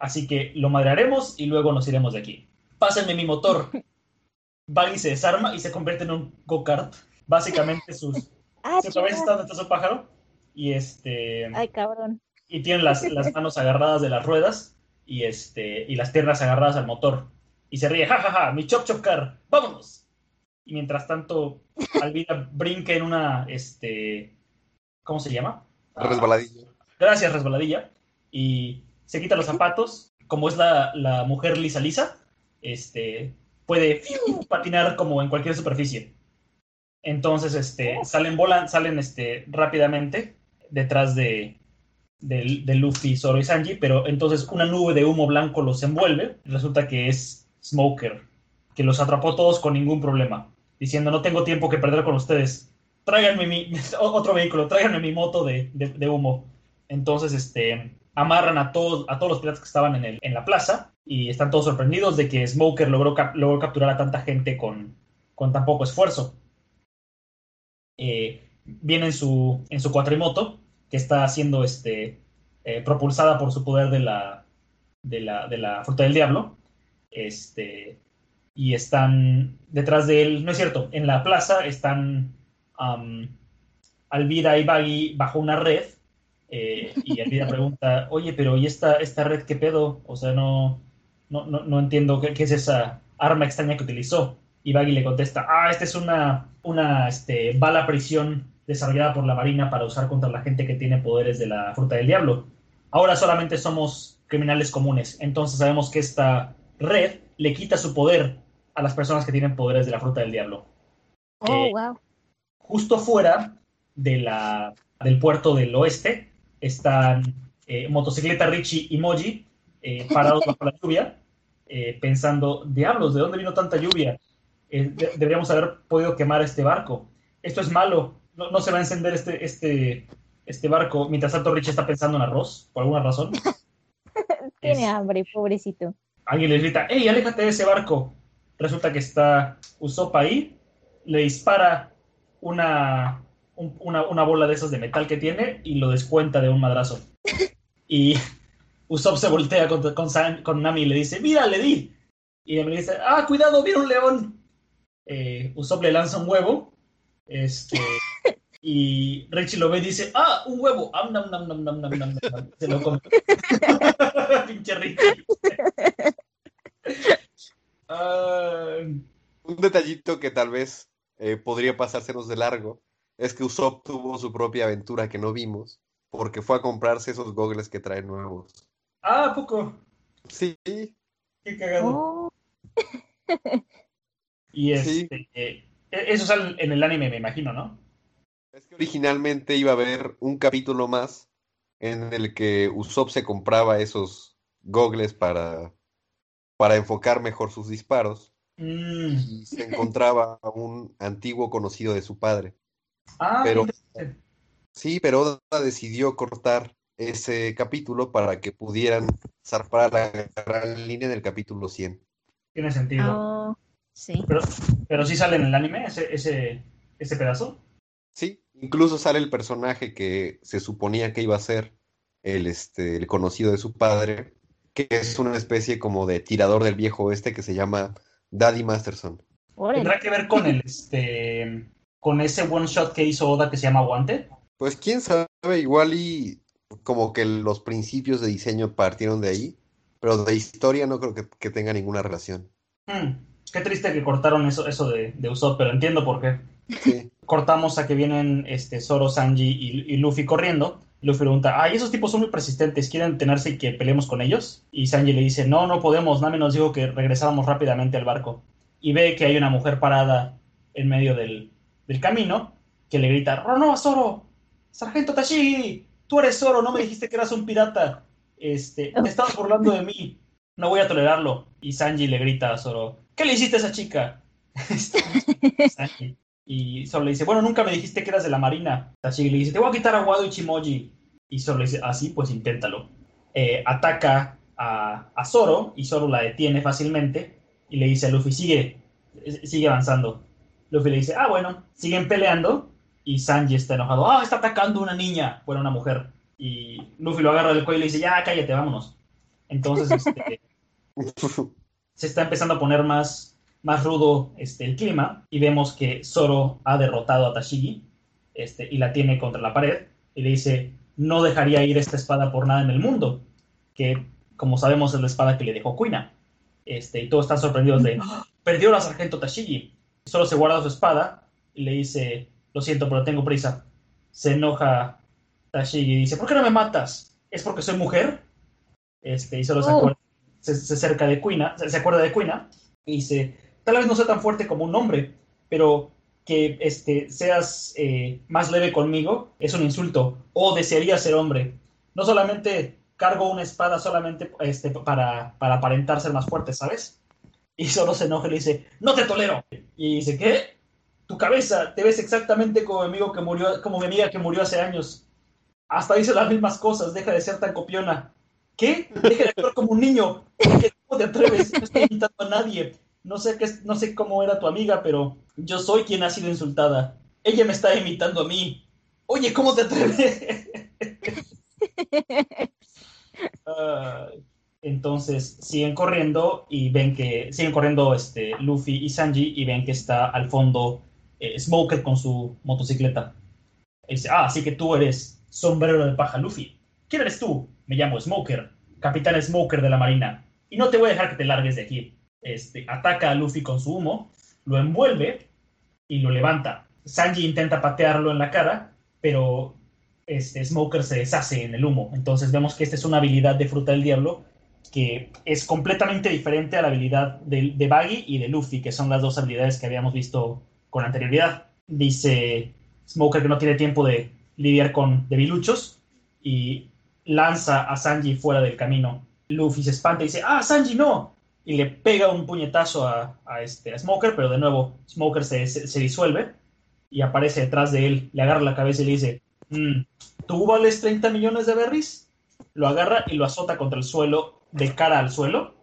Así que lo madrearemos y luego nos iremos de aquí. Pásenme mi motor. Baggy se desarma y se convierte en un go-kart. Básicamente sus... Ah, ¿Se otra vez está su pájaro? Y este Ay, cabrón. y tiene las, las manos agarradas de las ruedas y este y las piernas agarradas al motor y se ríe, jajaja, mi chop chop car, vámonos. Y mientras tanto, Alvida brinca en una, este, ¿cómo se llama? Ah, Resbaladillo. Gracias, resbaladilla. Y se quita los zapatos, como es la, la mujer lisa lisa, este, puede ¡fiu! patinar como en cualquier superficie. Entonces, este, salen, volan, salen este, rápidamente detrás de, de, de Luffy, Zoro y Sanji, pero entonces una nube de humo blanco los envuelve. Resulta que es Smoker, que los atrapó todos con ningún problema. diciendo, no tengo tiempo que perder con ustedes. Tráiganme mi, otro vehículo, tráiganme mi moto de, de, humo. Entonces, este, amarran a todos, a todos los piratas que estaban en, el, en la plaza y están todos sorprendidos de que Smoker logró, logró capturar a tanta gente con, con tan poco esfuerzo. Eh, viene en su, en su cuatrimoto, que está siendo este, eh, propulsada por su poder de la, de la, de la fruta del diablo. Este, y están detrás de él, no es cierto, en la plaza están Alvira y Baggy bajo una red. Eh, y Alvira pregunta, oye, pero ¿y esta, esta red qué pedo? O sea, no, no, no, entiendo qué, es esa arma extraña que utilizó. Y Baggy le contesta, ah, esta es una, una este, bala prisión desarrollada por la Marina para usar contra la gente que tiene poderes de la fruta del diablo. Ahora solamente somos criminales comunes, entonces sabemos que esta red le quita su poder a las personas que tienen poderes de la fruta del diablo. Oh, eh, wow. Justo fuera de la, del puerto del oeste están eh, motocicleta Richie y Moji eh, parados bajo la lluvia, pensando, diablos, ¿de dónde vino tanta lluvia? deberíamos haber podido quemar este barco. Esto es malo, no, se va a encender este, este, este barco. Mientras tanto, Rich está pensando en arroz, por alguna razón. Tiene hambre, pobrecito. Alguien le grita, ¡Ey, aléjate de ese barco! Resulta que está Usopp ahí, le dispara una, una, bola de esas de metal que tiene y lo descuenta de un madrazo. Y Usopp se voltea con, con, Nami y le dice, ¡Mira, le di! Y Nami le dice, ¡Ah, cuidado, viene un león! Eh, Usopp le lanza un huevo este, y Richie lo ve y dice, ah, un huevo. Se lo come. Pinche Richie. Un detallito que tal vez eh, podría pasársenos de largo es que Usopp tuvo su propia aventura que no vimos porque fue a comprarse esos gogles que traen nuevos. Ah, poco? Sí. Qué cagado. Oh. y este, eh, e-, eso sale en el anime, me imagino, ¿no? Es que originalmente iba a haber un capítulo más en el que Usopp se compraba esos gogles para, para enfocar mejor sus disparos. Mm. Y se encontraba a un antiguo conocido de su padre. Ah, pero, sí, pero Oda decidió cortar ese capítulo para que pudieran zarpar la gran línea del capítulo 100. Tiene sentido. Oh. Sí. Pero, pero sí sale en el anime ese, ese, ese pedazo. Sí, incluso sale el personaje que se suponía que iba a ser el, este, el conocido de su padre, que es una especie como de tirador del viejo oeste que se llama Daddy Masterson. ¿Tendrá que ver con el este con ese one shot que hizo Oda que se llama Guante? Pues quién sabe, igual y como que los principios de diseño partieron de ahí, pero de historia no creo que, tenga ninguna relación. Hmm. Qué triste que cortaron eso, eso de, de Usopp, pero entiendo por qué. Cortamos a que vienen este, Zoro, Sanji y, Luffy corriendo. Luffy pregunta, ay, esos tipos son muy persistentes, ¿quieren tenerse y que peleemos con ellos? Y Sanji le dice, no, no podemos, Nami nos dijo que regresáramos rápidamente al barco. Y ve que hay una mujer parada en medio del, camino que le grita, ¡Rono, Zoro! ¡Sargento Tashigi! Tú eres Zoro, no me dijiste que eras un pirata. Este, te estabas burlando de mí. No voy a tolerarlo. Y Sanji le grita a Zoro, ¿qué le hiciste a esa chica? y solo le dice, bueno, nunca me dijiste que eras de la marina. Tashigi le dice, te voy a quitar a Wado Ichimoji. Y solo le dice, así, pues inténtalo. Eh, ataca a, a, Zoro y Zoro la detiene fácilmente y le dice a Luffy, sigue, sigue avanzando. Luffy le dice, ah, bueno, siguen peleando y Sanji está enojado, ah, está atacando una niña, bueno, una mujer. Y Luffy lo agarra del cuello y le dice, ya, cállate, vámonos. Entonces, este, se está empezando a poner más, más rudo este, el clima y vemos que Zoro ha derrotado a Tashigi este, y la tiene contra la pared y le dice, no dejaría ir esta espada por nada en el mundo, que como sabemos es la espada que le dejó Kuina. Este, y todos están sorprendidos de, perdió la sargento Tashigi. Solo se guarda su espada y le dice, lo siento, pero tengo prisa. Se enoja Tashigi y dice, ¿por qué no me matas? ¿Es porque soy mujer? Este, y solo se oh. acuerda se, acerca de Quina, se, acuerda de Quina y dice, tal vez no sea tan fuerte como un hombre, pero que este, seas eh, más leve conmigo es un insulto, o desearía ser hombre. No solamente cargo una espada solamente este, para, aparentar ser más fuerte, ¿sabes? Y solo se enoja y le dice, no te tolero. Y dice, ¿qué? tu cabeza, te ves exactamente como mi amigo que murió, como mi amiga que murió hace años. Hasta dice las mismas cosas, deja de ser tan copiona. ¿Qué? Deja de actuar como un niño. ¿Cómo te atreves? No estoy imitando a nadie. No sé, qué, no sé cómo era tu amiga, pero yo soy quien ha sido insultada. Ella me está imitando a mí. Oye, ¿cómo te atreves? uh, entonces siguen corriendo y ven que siguen corriendo este, Luffy y Sanji y ven que está al fondo eh, Smoker con su motocicleta. Y dice, ah, así que tú eres sombrero de paja Luffy. ¿Quién eres tú? Me llamo Smoker, capitán Smoker de la Marina. Y no te voy a dejar que te largues de aquí. Este, ataca a Luffy con su humo, lo envuelve y lo levanta. Sanji intenta patearlo en la cara, pero este, Smoker se deshace en el humo. Entonces vemos que esta es una habilidad de fruta del diablo que es completamente diferente a la habilidad de, de Baggy y de Luffy, que son las dos habilidades que habíamos visto con anterioridad. Dice Smoker que no tiene tiempo de lidiar con debiluchos y lanza a Sanji fuera del camino. Luffy se espanta y dice, ah, Sanji no. Y le pega un puñetazo a, este, Smoker, pero de nuevo Smoker se, se, disuelve y aparece detrás de él, le agarra la cabeza y le dice, mm, ¿tú vales 30 millones de berries? Lo agarra y lo azota contra el suelo, de cara al suelo.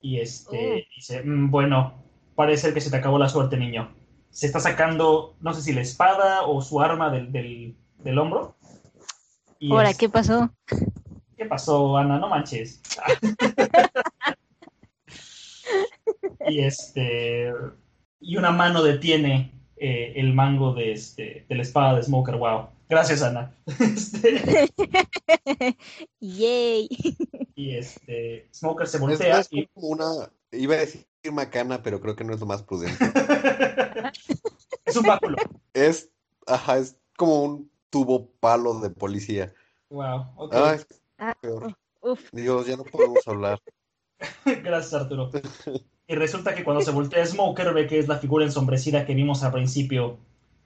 Y este, oh. dice, mm, bueno, parece que se te acabó la suerte, niño. Se está sacando, no sé si la espada o su arma del, del, hombro. Ahora, ¿qué pasó? ¿Qué pasó, Ana? No manches. y este. Y una mano detiene eh, el mango de, este, de la espada de Smoker. Wow. Gracias, Ana. Este, Yay. Y este. Smoker se voltea. Es, y... como una. Iba a decir macana, pero creo que no es lo más prudente. es un báculo. Es. Ajá, es como un tubo palo de policía. Wow. ok. Ah, Dios, ya no podemos hablar. Gracias, Arturo. Y resulta que cuando se voltea Smoker ve que es la figura ensombrecida que vimos al principio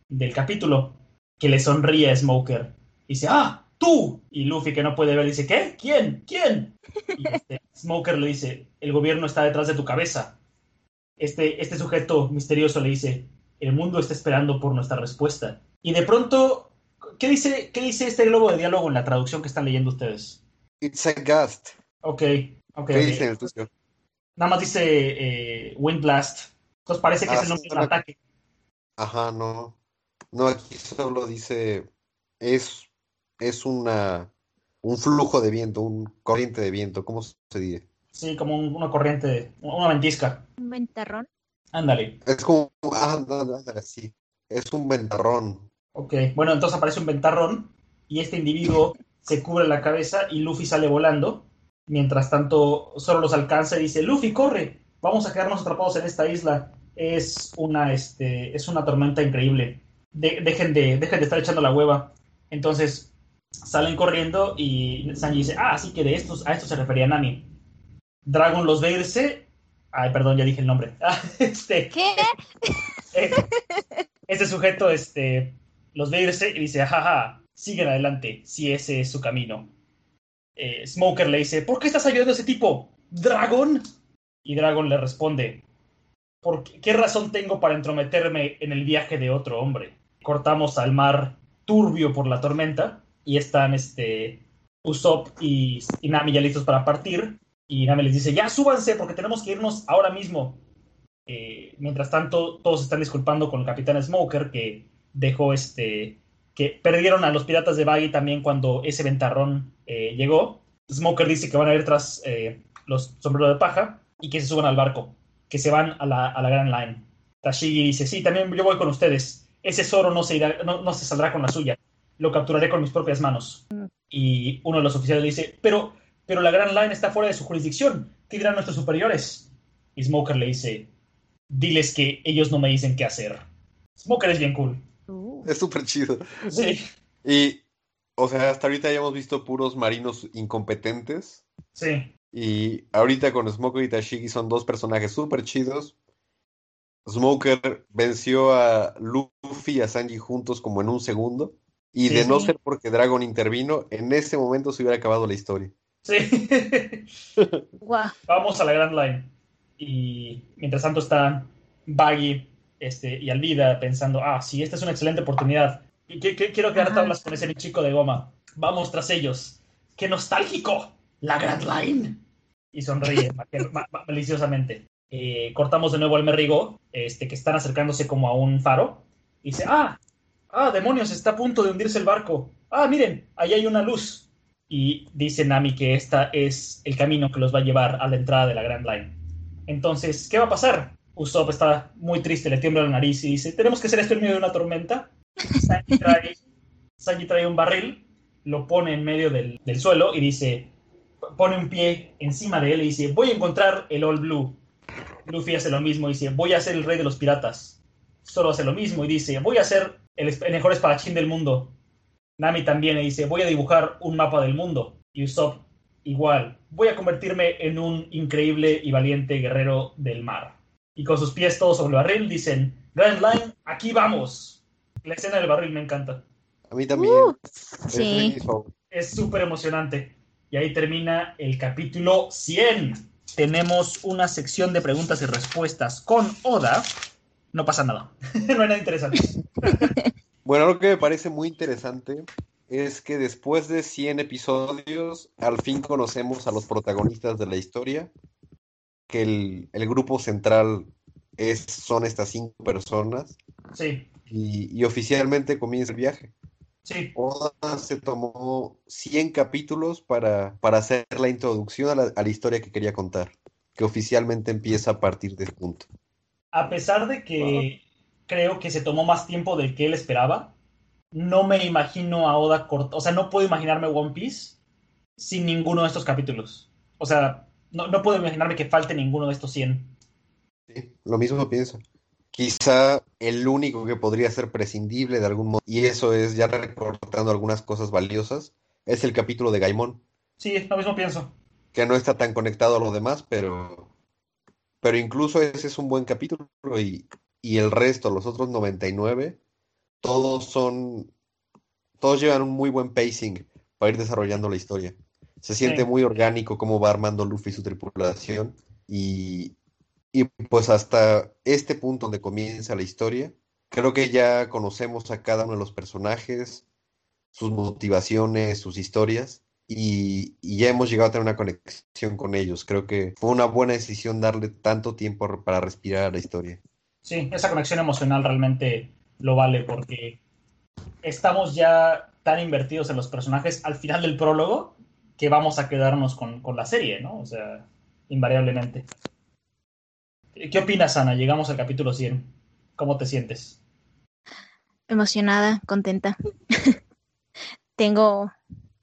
del capítulo, que le sonríe a Smoker. Y dice, ¡ah! ¡Tú! Y Luffy, que no puede ver, dice, ¿qué? ¿Quién? ¿Quién? Y este, Smoker le dice, el gobierno está detrás de tu cabeza. Este, este sujeto misterioso le dice, el mundo está esperando por nuestra respuesta. Y de pronto, ¿qué dice, qué dice este globo de diálogo en la traducción que están leyendo ustedes? It's a gust. Ok, ok. ¿Qué dice el tuyo? Nada más dice eh, Wind Blast. Entonces parece que es el nombre del ataque. Ajá, no. No, aquí solo dice es, es una un flujo de viento, un corriente de viento, ¿cómo se dice? Sí, como una corriente, una ventisca. Un ventarrón. Ándale. Es como, ah, ándale, sí. Es un ventarrón. Ok, bueno, entonces aparece un ventarrón y este individuo se cubre la cabeza y Luffy sale volando. Mientras tanto, solo los alcanza y dice, Luffy, corre, vamos a quedarnos atrapados en esta isla. Es una, este, es una tormenta increíble. dejen, de, dejen de estar echando la hueva. Entonces, salen corriendo y Sanji dice, ah, así que de estos, a estos se refería Nami. Dragon los ve irse. Ay, perdón, ya dije el nombre. este, ¿Qué? Este, sujeto, este, los ve irse y dice, jaja, siguen adelante, si ese es su camino. Eh, Smoker le dice, ¿por qué estás ayudando a ese tipo? ¿Dragon? Y Dragon le responde, ¿por qué, razón tengo para entrometerme en el viaje de otro hombre? Cortamos al mar turbio por la tormenta y están este, Usopp y, Nami ya listos para partir. Y Nami les dice, ya súbanse porque tenemos que irnos ahora mismo. Eh, mientras tanto, todos están disculpando con el Capitán Smoker que dejó este que perdieron a los piratas de Baggy también cuando ese ventarrón eh, llegó. Smoker dice que van a ir tras eh, los sombreros de paja y que se suban al barco, que se van a la, a la Grand Line. Tashigi dice, sí, también yo voy con ustedes. Ese Zoro no se, irá, no, se saldrá con la suya. Lo capturaré con mis propias manos. Y uno de los oficiales le dice, pero, pero la Grand Line está fuera de su jurisdicción. ¿Qué dirán nuestros superiores? Y Smoker le dice, diles que ellos no me dicen qué hacer. Smoker es bien cool. Es súper chido. Sí. Y, o sea, hasta ahorita ya hemos visto puros marinos incompetentes. Sí. Y ahorita con Smoker y Tashigi son dos personajes súper chidos. Smoker venció a Luffy y a Sanji juntos como en un segundo. Y de no ser porque Dragon intervino, en ese momento se hubiera acabado la historia. Sí. Vamos a la Grand Line. Y mientras tanto está Baggy este, y Alvida pensando, ah, sí, esta es una excelente oportunidad. Quiero Ajá. tablas con ese chico de goma. Vamos tras ellos. ¡Qué nostálgico! La Grand Line. Y sonríe ma- ma- ma- maliciosamente. Eh, cortamos de nuevo al Merrigo, este, que están acercándose como a un faro. Y dice, ah, ah, demonios, está a punto de hundirse el barco. Ah, miren, ahí hay una luz. Y dice Nami que esta es el camino que los va a llevar a la entrada de la Grand Line. Entonces, ¿qué va a pasar? Usopp está muy triste, le tiembla la nariz y dice, tenemos que hacer esto en medio de una tormenta. Sanji trae, trae un barril, lo pone en medio del, del suelo y dice, pone un pie encima de él y dice, voy a encontrar el All Blue. Luffy hace lo mismo y dice, voy a ser el rey de los piratas. Zoro hace lo mismo y dice, voy a ser el, el mejor espadachín del mundo. Nami también le dice, voy a dibujar un mapa del mundo. Y Usopp, igual, voy a convertirme en un increíble y valiente guerrero del mar. Y con sus pies todos sobre el barril dicen, Grand Line, aquí vamos. La escena del barril me encanta. A mí también. Uh, Es sí. Es súper emocionante. Y ahí termina el capítulo 100. Tenemos una sección de preguntas y respuestas con Oda. No pasa nada. no hay nada interesante. Bueno, algo que me parece muy interesante es que después de 100 episodios, al fin conocemos a los protagonistas de la historia, que el, el grupo central es, son estas cinco personas Sí, y, y oficialmente comienza el viaje. sí. Oda se tomó 100 capítulos para, para hacer la introducción a la, a la historia que quería contar, que oficialmente empieza a partir de este punto. A pesar de que creo que se tomó más tiempo del que él esperaba, no me imagino a Oda cort- O sea, no puedo imaginarme One Piece sin ninguno de estos capítulos. O sea, no, no puedo imaginarme que falte ninguno de estos 100. Sí, lo mismo pienso. Quizá el único que podría ser prescindible de algún modo, y eso es ya recortando algunas cosas valiosas, es el capítulo de Gaimon, Sí, lo mismo pienso. que no está tan conectado a lo demás, pero, pero incluso ese es un buen capítulo y, y el resto, los otros 99, todos son, todos llevan un muy buen pacing para ir desarrollando la historia. Se siente Sí. muy orgánico cómo va armando Luffy su tripulación y, y pues hasta este punto donde comienza la historia, creo que ya conocemos a cada uno de los personajes, sus motivaciones, sus historias y, ya hemos llegado a tener una conexión con ellos. Creo que fue una buena decisión darle tanto tiempo para respirar a la historia. Sí, esa conexión emocional realmente lo vale porque estamos ya tan invertidos en los personajes al final del prólogo que vamos a quedarnos con, con la serie, ¿no? O sea, invariablemente. ¿Qué opinas, Ana? Llegamos al capítulo 100. ¿Cómo te sientes? Emocionada, contenta. Tengo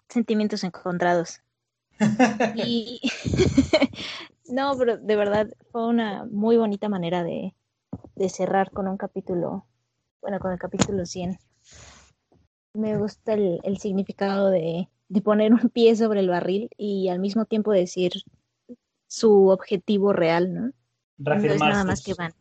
sentimientos encontrados. Y no, pero de verdad fue una muy bonita manera de, de cerrar con un capítulo, bueno, con el capítulo 100. Me gusta el, el significado de, de poner un pie sobre el barril y al mismo tiempo decir su objetivo real, ¿no? No es nada más sus- que van.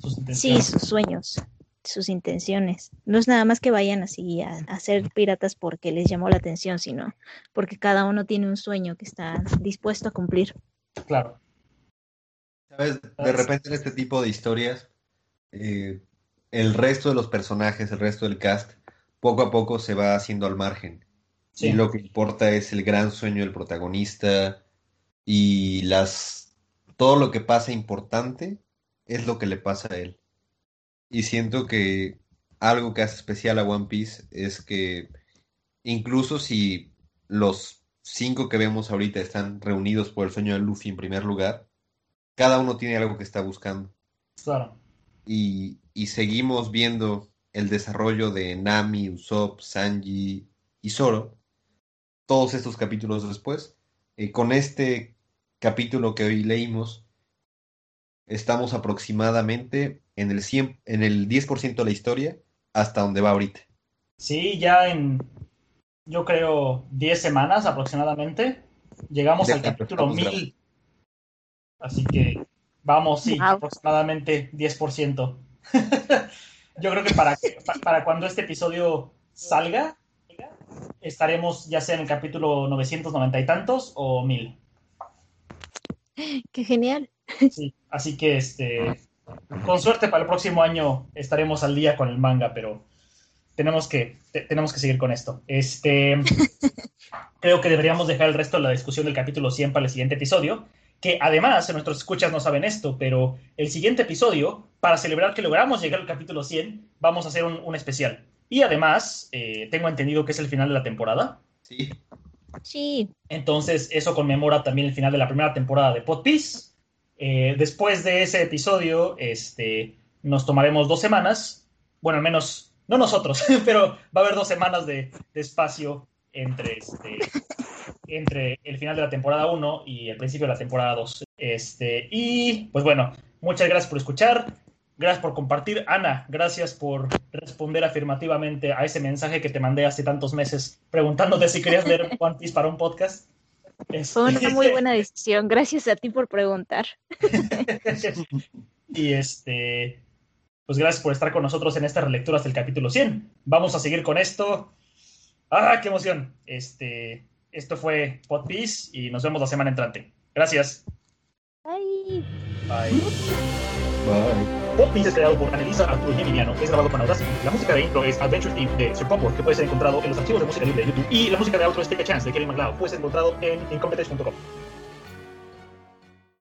sus Sí, sus sueños, sus intenciones. No es nada más que vayan así a, a ser piratas porque les llamó la atención, sino porque cada uno tiene un sueño que está dispuesto a cumplir. Claro. ¿Sabes? De repente en este tipo de historias, eh, el resto de los personajes, el resto del cast, poco a poco se va haciendo al margen. Sí. Y lo que importa es el gran sueño del protagonista y las todo lo que pasa importante es lo que le pasa a él. Y siento que algo que hace especial a One Piece es que incluso si los cinco que vemos ahorita están reunidos por el sueño de Luffy en primer lugar, cada uno tiene algo que está buscando. Claro. Y, y seguimos viendo el desarrollo de Nami, Usopp, Sanji y Zoro, todos estos capítulos después. Eh, con este capítulo que hoy leímos, estamos aproximadamente en el, 100, en el 10% de la historia hasta donde va ahorita. Sí, ya en, yo creo, 10 semanas aproximadamente, llegamos al capítulo estamos 1000. Así que vamos, sí, Wow. aproximadamente 10%. Yo creo que para, que- para cuando este episodio salga, estaremos ya sea en el capítulo 990 y tantos o 1000. ¡Qué genial! Sí, así que este, con suerte para el próximo año estaremos al día con el manga, pero tenemos que, tenemos que seguir con esto. Este, creo que deberíamos dejar el resto de la discusión del capítulo 100 para el siguiente episodio, que además, nuestros escuchas no saben esto, pero el siguiente episodio, para celebrar que logramos llegar al capítulo 100, vamos a hacer un, especial. Y además, eh, tengo entendido que es el final de la temporada. Sí. Sí. Entonces, eso conmemora también el final de la primera temporada de Pod Piece. Eh, después de ese episodio, este, nos tomaremos dos semanas. Bueno, al menos, no nosotros, pero va a haber dos semanas de, espacio entre, este, entre el final de la temporada 1 y el principio de la temporada 2. Este, y pues bueno, muchas gracias por escuchar. Gracias por compartir. Ana, gracias por responder afirmativamente a ese mensaje que te mandé hace tantos meses preguntándote si querías ver One Piece para un podcast. Fue una muy buena decisión. Gracias a ti por preguntar. y este, pues gracias por estar con nosotros en esta relectura hasta el capítulo 100. Vamos a seguir con esto. ¡Ah, qué emoción! Este, esto fue Pod Piece y nos vemos la semana entrante. Gracias. Bye. Bye. Bye. Pop es creado por Anelisa Arturo y Emiliano, es grabado con Audacity. La música de intro es Adventure Theme de Sir Popor, que puede ser encontrado en los archivos de música libre de YouTube. Y la música de outro es Take a Chance de Kelly McLeod, puede ser encontrado en incompetence.com.